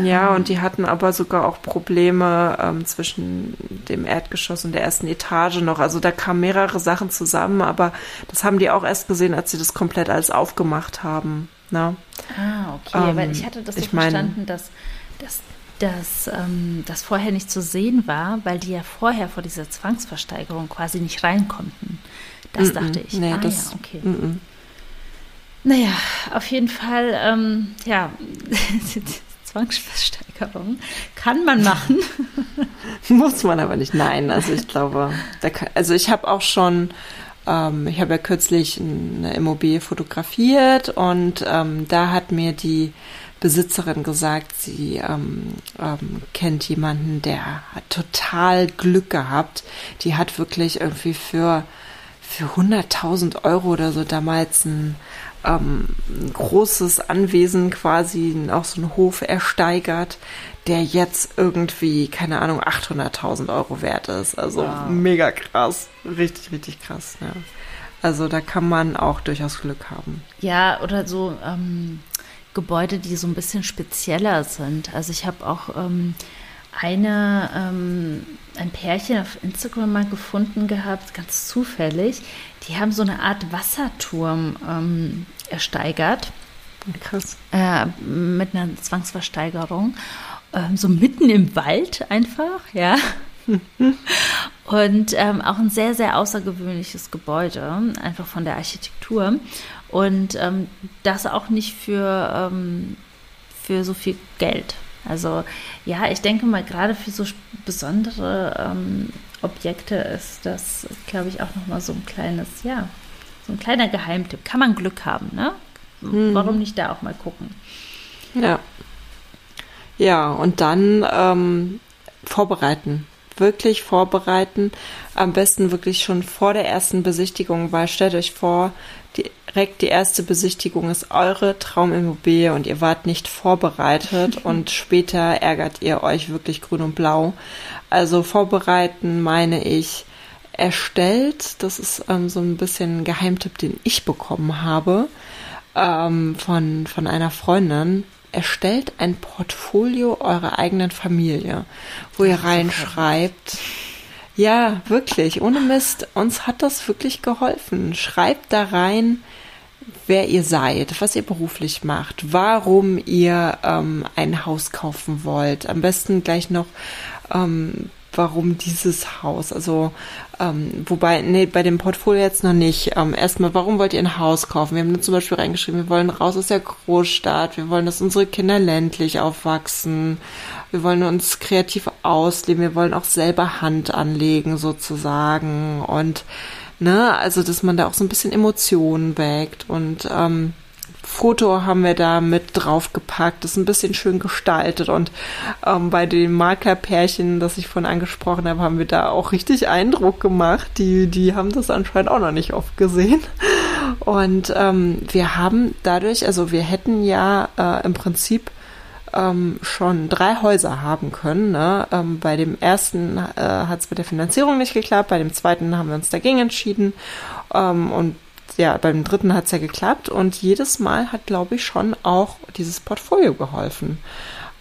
Ja, und die hatten aber sogar auch Probleme ähm, zwischen dem Erdgeschoss und der ersten Etage noch. Also da kamen mehrere Sachen zusammen, aber das haben die auch erst gesehen, als sie das komplett alles aufgemacht haben. Ne? Ah, okay, Ähm, weil ich hatte das so verstanden, dass, dass, dass ähm, das vorher nicht zu sehen war, weil die ja vorher vor dieser Zwangsversteigerung quasi nicht rein konnten. Das Mm-mm. dachte ich. Nee, ah, das- ja, okay. Mm-mm. Naja, auf jeden Fall, ähm, ja, (laughs) Zwangsversteigerung kann man machen. (laughs) Muss man aber nicht. Nein, also ich glaube, kann, also ich habe auch schon, ähm, ich habe ja kürzlich eine Immobilie fotografiert und ähm, da hat mir die Besitzerin gesagt, sie ähm, ähm, kennt jemanden, der hat total Glück gehabt. Die hat wirklich irgendwie für für 100.000 Euro oder so damals ein ähm, ein großes Anwesen quasi, auch so ein Hof ersteigert, der jetzt irgendwie, keine Ahnung, 800.000 Euro wert ist. Also wow. mega krass. Richtig, richtig krass. Ja. Also da kann man auch durchaus Glück haben. Ja, oder so ähm, Gebäude, die so ein bisschen spezieller sind. Also ich habe auch ähm, eine, ähm, ein Pärchen auf Instagram mal gefunden gehabt, ganz zufällig. Die haben so eine Art Wasserturm ähm, ersteigert. Krass. Äh, mit einer Zwangsversteigerung. Ähm, so mitten im Wald einfach, ja. (laughs) Und ähm, auch ein sehr, sehr außergewöhnliches Gebäude, einfach von der Architektur. Und ähm, das auch nicht für, ähm, für so viel Geld. Also ja, ich denke mal, gerade für so besondere ähm, Objekte ist das, glaube ich, auch nochmal so ein kleines, ja, so ein kleiner Geheimtipp. Kann man Glück haben, ne? Hm. Warum nicht da auch mal gucken? Ja. Ja, und dann ähm, vorbereiten. Wirklich vorbereiten. Am besten wirklich schon vor der ersten Besichtigung, weil stellt euch vor, direkt die erste Besichtigung ist eure Traumimmobilie und ihr wart nicht vorbereitet (laughs) und später ärgert ihr euch wirklich grün und blau. Also vorbereiten meine ich erstellt, das ist ähm, so ein bisschen ein Geheimtipp, den ich bekommen habe ähm, von, von einer Freundin. Erstellt ein Portfolio eurer eigenen Familie, wo ihr reinschreibt, ja, wirklich, ohne Mist. Uns hat das wirklich geholfen. Schreibt da rein, wer ihr seid, was ihr beruflich macht, warum ihr ähm, ein Haus kaufen wollt. Am besten gleich noch, ähm, warum dieses Haus. Also, ähm, wobei, nee, bei dem Portfolio jetzt noch nicht. Ähm, erstmal, warum wollt ihr ein Haus kaufen? Wir haben nur zum Beispiel reingeschrieben, wir wollen raus aus der Großstadt, wir wollen, dass unsere Kinder ländlich aufwachsen, wir wollen uns kreativ ausleben, wir wollen auch selber Hand anlegen sozusagen und ne, also dass man da auch so ein bisschen Emotionen weckt und ähm, Foto haben wir da mit draufgepackt, ist ein bisschen schön gestaltet und ähm, bei den Markerpärchen, das ich vorhin angesprochen habe, haben wir da auch richtig Eindruck gemacht. Die, die haben das anscheinend auch noch nicht oft gesehen. Und ähm, wir haben dadurch, also wir hätten ja äh, im Prinzip ähm, schon drei Häuser haben können. Ne? Ähm, bei dem ersten äh, hat es mit der Finanzierung nicht geklappt, bei dem zweiten haben wir uns dagegen entschieden ähm, und ja, beim dritten hat es ja geklappt und jedes Mal hat, glaube ich, schon auch dieses Portfolio geholfen.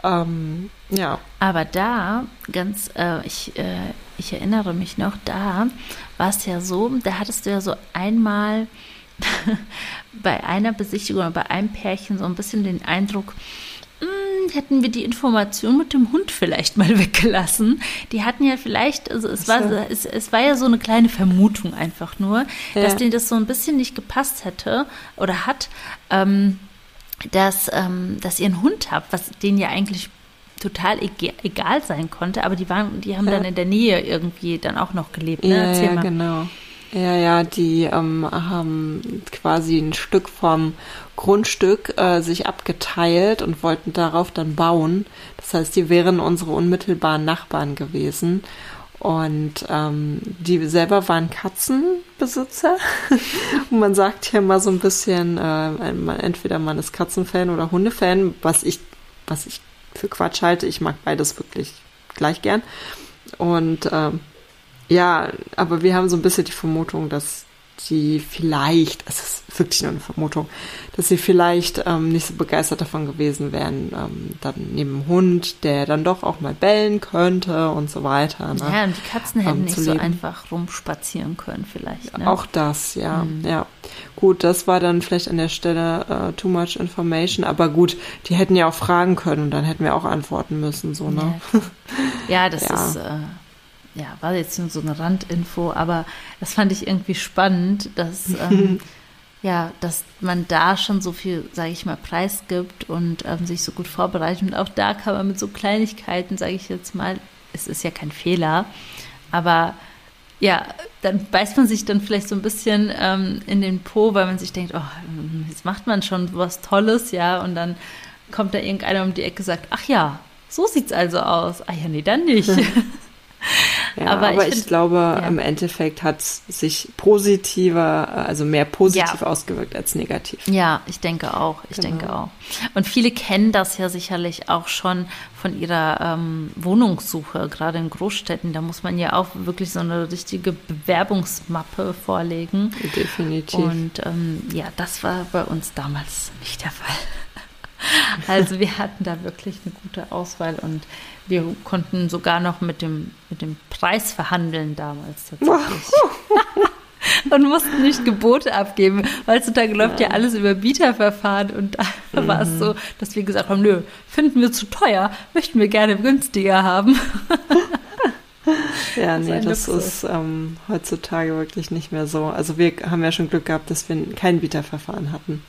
Ähm, ja. Aber da, ganz, äh, ich, äh, ich erinnere mich noch, da war es ja so, da hattest du ja so einmal (laughs) bei einer Besichtigung oder bei einem Pärchen so ein bisschen den Eindruck, hätten wir die Information mit dem Hund vielleicht mal (laughs) weggelassen. Die hatten ja vielleicht, also es war, es, es war ja so eine kleine Vermutung einfach nur, ja. dass denen das so ein bisschen nicht gepasst hätte oder hat, ähm, dass, ähm, dass ihr einen Hund habt, was denen ja eigentlich total egal sein konnte, aber die waren, die haben ja. dann in der Nähe irgendwie dann auch noch gelebt. Ne? Ja, ja genau. Ja, ja, die ähm, haben quasi ein Stück vom Grundstück äh, sich abgeteilt und wollten darauf dann bauen. Das heißt, die wären unsere unmittelbaren Nachbarn gewesen. Und ähm, die selber waren Katzenbesitzer. und (laughs) man sagt ja mal so ein bisschen, äh, entweder man ist Katzenfan oder Hundefan, was ich, was ich für Quatsch halte. Ich mag beides wirklich gleich gern. Und ähm, ja, aber wir haben so ein bisschen die Vermutung, dass die vielleicht, es ist wirklich nur eine Vermutung, dass sie vielleicht ähm, nicht so begeistert davon gewesen wären, ähm, dann neben dem Hund, der dann doch auch mal bellen könnte und so weiter. Ne? Ja, und die Katzen hätten ähm, nicht so einfach rumspazieren können vielleicht. Ne? Auch das, ja, mhm. ja. Gut, das war dann vielleicht an der Stelle uh, too much information, aber gut, die hätten ja auch fragen können und dann hätten wir auch antworten müssen, so, ne? Ja, ja das (laughs) ja. ist... Äh ja, war jetzt nur so eine Randinfo, aber das fand ich irgendwie spannend, dass, (laughs) ähm, ja, dass man da schon so viel, sage ich mal, preisgibt und ähm, sich so gut vorbereitet. Und auch da kann man mit so Kleinigkeiten, sage ich jetzt mal, es ist ja kein Fehler, aber ja, dann beißt man sich dann vielleicht so ein bisschen ähm, in den Po, weil man sich denkt, oh, jetzt macht man schon was Tolles, ja, und dann kommt da irgendeiner um die Ecke und sagt, ach ja, so sieht's also aus. Ah ja, nee, dann nicht. (laughs) (laughs) Ja, aber, aber ich, ich find, glaube, ja. im Endeffekt hat es sich positiver, also mehr positiv ja. ausgewirkt als negativ. Ja, ich denke auch. Ich genau. denke auch. Und viele kennen das ja sicherlich auch schon von ihrer ähm, Wohnungssuche, gerade in Großstädten. Da muss man ja auch wirklich so eine richtige Bewerbungsmappe vorlegen. Definitiv. Und ähm, ja, das war bei uns damals nicht der Fall. (laughs) Also wir hatten da wirklich eine gute Auswahl und wir konnten sogar noch mit dem, mit dem Preis verhandeln damals tatsächlich. (laughs) und mussten nicht Gebote abgeben. Heutzutage läuft ja, ja alles über Bieterverfahren und da mhm. (laughs) war es so, dass wir gesagt haben, nö, finden wir zu teuer, möchten wir gerne günstiger haben. Ja, (laughs) nee, das Luxus. ist ähm, heutzutage wirklich nicht mehr so. Also wir haben ja schon Glück gehabt, dass wir kein Bieterverfahren hatten.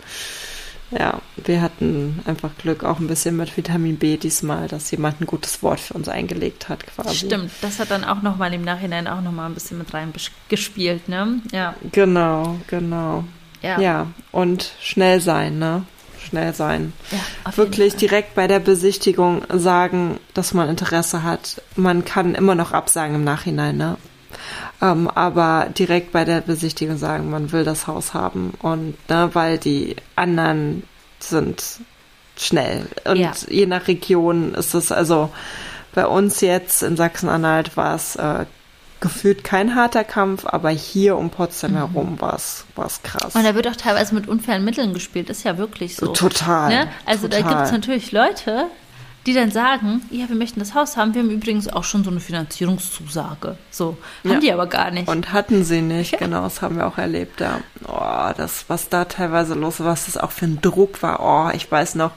Ja, wir hatten einfach Glück auch ein bisschen mit Vitamin B diesmal, dass jemand ein gutes Wort für uns eingelegt hat quasi. Stimmt, das hat dann auch nochmal im Nachhinein auch nochmal ein bisschen mit reingespielt, ne? Ja. Genau, genau. Ja. ja, und schnell sein, ne? Schnell sein. Ja, Wirklich direkt bei der Besichtigung sagen, dass man Interesse hat. Man kann immer noch absagen im Nachhinein, ne? Ähm, aber direkt bei der Besichtigung sagen, man will das Haus haben und ne, weil die anderen sind schnell und ja. je nach Region ist es also bei uns jetzt in Sachsen-Anhalt war es äh, gefühlt kein harter Kampf, aber hier um Potsdam mhm. herum war es krass. Und da wird auch teilweise mit unfairen Mitteln gespielt, ist ja wirklich so. Total. Ne? Also total. da gibt es natürlich Leute, die dann sagen, ja, wir möchten das Haus haben. Wir haben übrigens auch schon so eine Finanzierungszusage. So, haben ja. die aber gar nicht. Und hatten sie nicht, ja. genau, das haben wir auch erlebt, ja. Oh, das, was da teilweise los war, was das auch für ein Druck war. Oh, ich weiß noch,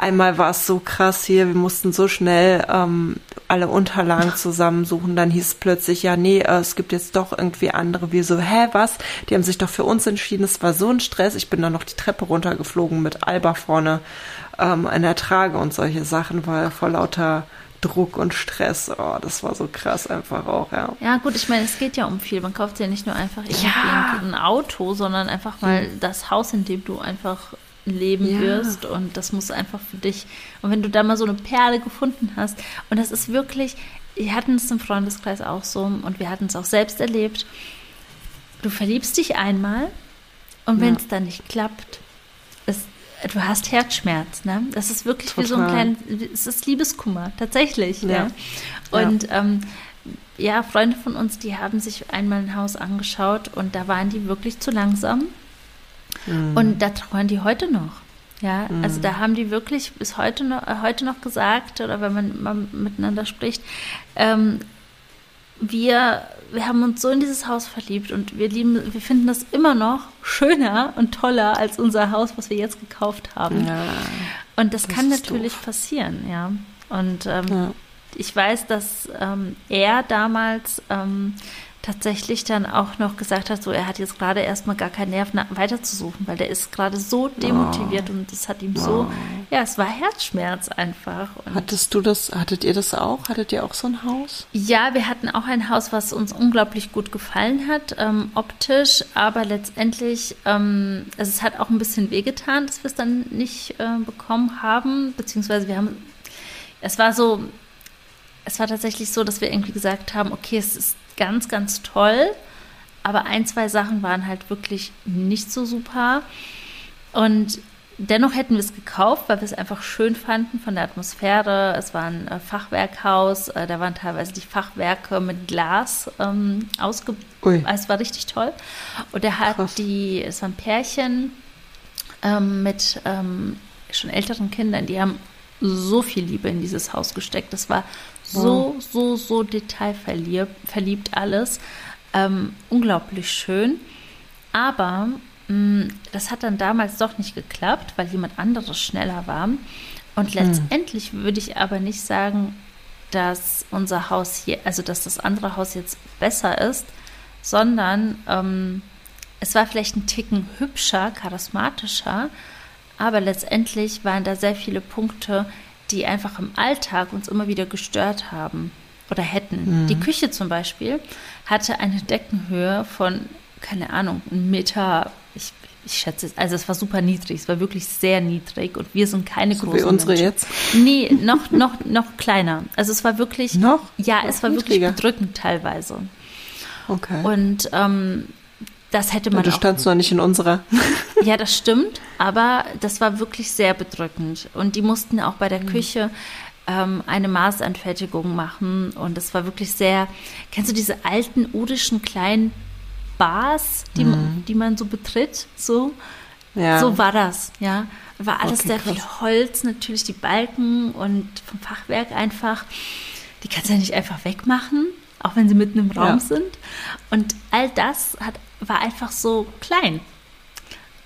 einmal war es so krass hier, wir mussten so schnell ähm, alle Unterlagen zusammensuchen. Dann hieß es plötzlich, ja, nee, äh, es gibt jetzt doch irgendwie andere. Wir so, hä, was? Die haben sich doch für uns entschieden. Es war so ein Stress. Ich bin dann noch die Treppe runtergeflogen mit Alba vorne ähm, an der Trage und solche Sachen, weil vor lauter Druck und Stress. Oh, das war so krass einfach auch, ja. Ja, gut, ich meine, es geht ja um viel. Man kauft ja nicht nur einfach irgendwie ja. ein Auto, sondern einfach mal hm. das Haus, in dem du einfach leben ja. wirst und das muss einfach für dich. Und wenn du da mal so eine Perle gefunden hast und das ist wirklich, wir hatten es im Freundeskreis auch so und wir hatten es auch selbst erlebt. Du verliebst dich einmal und wenn es dann nicht klappt, ist du hast Herzschmerz, ne? Das ist wirklich Total. wie so ein kleines, es ist Liebeskummer, tatsächlich, ja. ja. Und ja. Ähm, ja, Freunde von uns, die haben sich einmal ein Haus angeschaut und da waren die wirklich zu langsam. Mhm. Und da trauern die heute noch. Ja, mhm. also da haben die wirklich bis heute noch, äh, heute noch gesagt, oder wenn man mal miteinander spricht, ähm, wir, wir haben uns so in dieses Haus verliebt und wir lieben, wir finden das immer noch schöner und toller als unser Haus, was wir jetzt gekauft haben. Ja, und das, das kann natürlich doof. passieren, ja. Und ähm, ja. Ich weiß, dass ähm, er damals ähm, tatsächlich dann auch noch gesagt hat, so er hat jetzt gerade erstmal gar keinen Nerv weiterzusuchen, weil der ist gerade so demotiviert oh. und das hat ihm so, oh. ja, es war Herzschmerz einfach. Und Hattest du das, hattet ihr das auch? Hattet ihr auch so ein Haus? Ja, wir hatten auch ein Haus, was uns unglaublich gut gefallen hat, ähm, optisch, aber letztendlich, ähm, also es hat auch ein bisschen wehgetan, dass wir es dann nicht äh, bekommen haben, beziehungsweise wir haben, es war so, es war tatsächlich so, dass wir irgendwie gesagt haben, okay, es ist ganz, ganz toll. Aber ein, zwei Sachen waren halt wirklich nicht so super. Und dennoch hätten wir es gekauft, weil wir es einfach schön fanden von der Atmosphäre. Es war ein äh, Fachwerkhaus, äh, da waren teilweise die Fachwerke mit Glas ähm, ausgebaut. Also es war richtig toll. Und er hat Krass. die, es war ein Pärchen ähm, mit ähm, schon älteren Kindern, die haben so viel Liebe in dieses Haus gesteckt. Das war so, so, so detailverliebt verliebt alles. Ähm, unglaublich schön. Aber mh, mm, das hat dann damals doch nicht geklappt, weil jemand anderes schneller war. Und hm. letztendlich hm. würde ich aber nicht sagen, dass unser Haus hier, also dass das andere Haus jetzt besser ist, sondern ähm, es war vielleicht ein Ticken hübscher, charismatischer, aber letztendlich waren da sehr viele Punkte, die einfach im Alltag uns immer wieder gestört haben oder hätten. Mhm. Die Küche zum Beispiel hatte eine Deckenhöhe von, keine Ahnung, ein Meter, ich ich schätze, also es war super niedrig, es war wirklich sehr niedrig und wir sind keine so großen wie unsere Menschen. jetzt? Nee, noch, noch, noch kleiner. Also es war wirklich, noch? Ja, noch es war niedriger. wirklich bedrückend teilweise. Okay. Und ähm, das hätte man. Ja, du standst noch nicht in unserer. (laughs) ja, das stimmt, aber das war wirklich sehr bedrückend. Und die mussten auch bei der mhm. Küche ähm, eine Maßanfertigung machen. Und es war wirklich sehr. Kennst du diese alten odischen kleinen Bars, die, mhm. man, die man so betritt? So? Ja. So war das, ja. War alles okay, sehr krass. viel Holz, natürlich die Balken und vom Fachwerk einfach. Die kannst du ja nicht einfach wegmachen, auch wenn sie mitten im Raum ja. sind. Und all das hat, war einfach so klein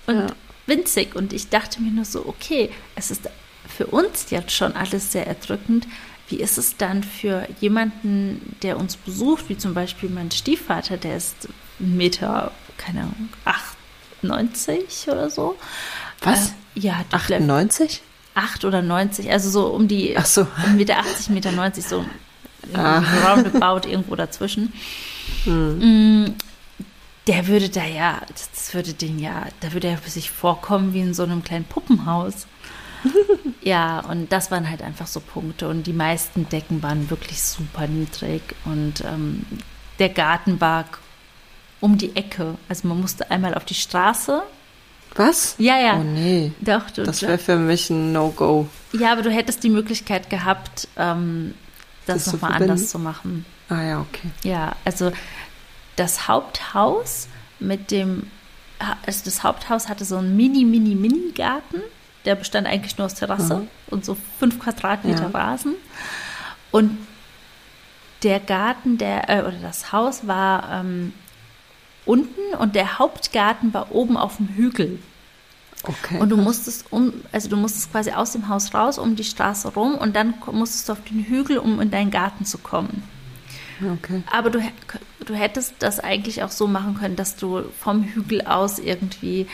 und ja. winzig. Und ich dachte mir nur so, okay, es ist für uns jetzt schon alles sehr erdrückend. Wie ist es dann für jemanden, der uns besucht, wie zum Beispiel mein Stiefvater, der ist Meter, keine Ahnung, 98 oder so. Was? Äh, ja, 98? 8 oder 90, also so um die Ach so. Meter 80, Meter 90, so ah. roundabout irgendwo dazwischen. Hm. Der würde da ja, das würde den ja, da würde er sich vorkommen wie in so einem kleinen Puppenhaus. (laughs) ja, und das waren halt einfach so Punkte. Und die meisten Decken waren wirklich super niedrig. Und ähm, der Garten war um die Ecke. Also man musste einmal auf die Straße. Was? Ja, ja. Oh nee. Doch, du, das wäre für mich ein No-Go. Ja, aber du hättest die Möglichkeit gehabt, ähm, das, das nochmal anders zu machen. Ah ja, okay. Ja, also das Haupthaus mit dem, also das Haupthaus hatte so einen mini, mini, mini Garten. Der bestand eigentlich nur aus Terrasse mhm. und so fünf Quadratmeter ja. Rasen. Und der Garten, der, äh, oder das Haus war ähm, unten und der Hauptgarten war oben auf dem Hügel. Okay. Und du musstest um, also du musstest quasi aus dem Haus raus, um die Straße rum und dann musstest du auf den Hügel, um in deinen Garten zu kommen. Okay. Aber du, du hättest das eigentlich auch so machen können, dass du vom Hügel aus irgendwie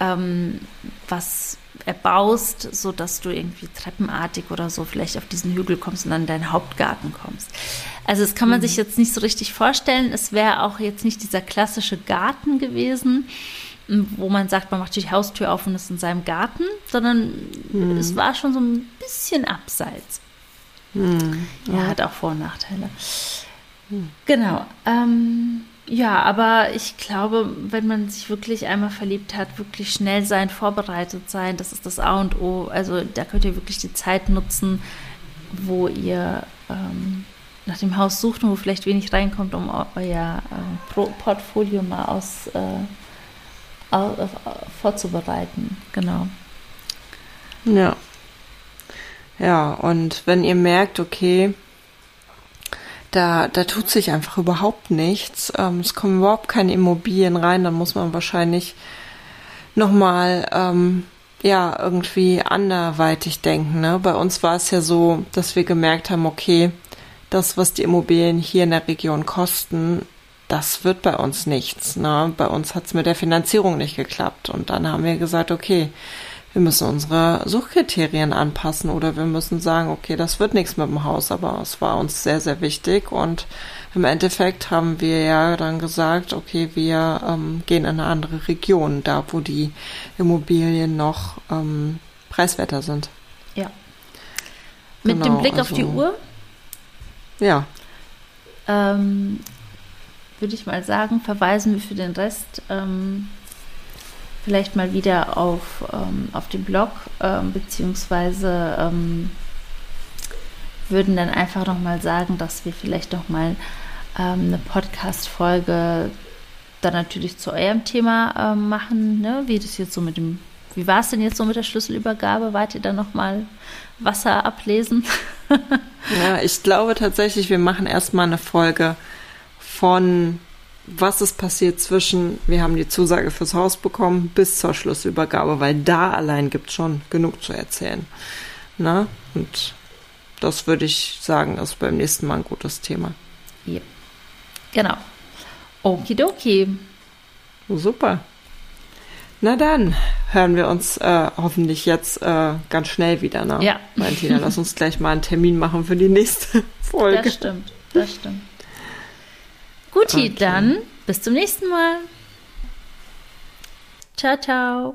ähm, was erbaust, sodass du irgendwie treppenartig oder so vielleicht auf diesen Hügel kommst und dann in deinen Hauptgarten kommst. Also das kann man mhm. sich jetzt nicht so richtig vorstellen. Es wäre auch jetzt nicht dieser klassische Garten gewesen, wo man sagt, man macht die Haustür auf und ist in seinem Garten, sondern mhm. es war schon so ein bisschen abseits. Mhm. Ja, hat auch Vor- und Nachteile. Genau. Ähm, ja, aber ich glaube, wenn man sich wirklich einmal verliebt hat, wirklich schnell sein, vorbereitet sein, das ist das A und O. Also da könnt ihr wirklich die Zeit nutzen, wo ihr ähm, nach dem Haus sucht und wo vielleicht wenig reinkommt, um euer äh, Portfolio mal aus, äh, aus, äh, vorzubereiten. Genau. Ja. Ja, und wenn ihr merkt, okay, da, da tut sich einfach überhaupt nichts. Ähm, es kommen überhaupt keine Immobilien rein, dann muss man wahrscheinlich nochmal, ähm, ja, irgendwie anderweitig denken. Ne? Bei uns war es ja so, dass wir gemerkt haben, okay, das, was die Immobilien hier in der Region kosten, das wird bei uns nichts. Ne? Bei uns hat es mit der Finanzierung nicht geklappt. Und dann haben wir gesagt, okay, wir müssen unsere Suchkriterien anpassen oder wir müssen sagen, okay, das wird nichts mit dem Haus, aber es war uns sehr, sehr wichtig und im Endeffekt haben wir ja dann gesagt, okay, wir ähm, gehen in eine andere Region, da wo die Immobilien noch ähm, preiswerter sind. Ja. Mit genau, dem Blick also, auf die Uhr? Ja. Ähm, würde ich mal sagen, verweisen wir für den Rest ähm, vielleicht mal wieder auf, ähm, auf den Blog, ähm, beziehungsweise ähm, würden dann einfach nochmal sagen, dass wir vielleicht nochmal ähm, eine Podcast-Folge dann natürlich zu eurem Thema ähm, machen, ne? wie das jetzt so mit dem, wie war es denn jetzt so mit der Schlüsselübergabe? Wart ihr dann nochmal Wasser ablesen? (laughs) ja, ich glaube tatsächlich, wir machen erstmal eine Folge von was ist passiert zwischen, wir haben die Zusage fürs Haus bekommen, bis zur Schlussübergabe, weil da allein gibt es schon genug zu erzählen. Na? Und das würde ich sagen, ist beim nächsten Mal ein gutes Thema. Ja. Genau. Okidoki. Super. Na dann hören wir uns äh, hoffentlich jetzt äh, ganz schnell wieder. Ne? Ja. Valentina, lass uns gleich mal einen Termin machen für die nächste Folge. Das stimmt, das stimmt. Guti, okay. dann bis zum nächsten Mal. Ciao, ciao.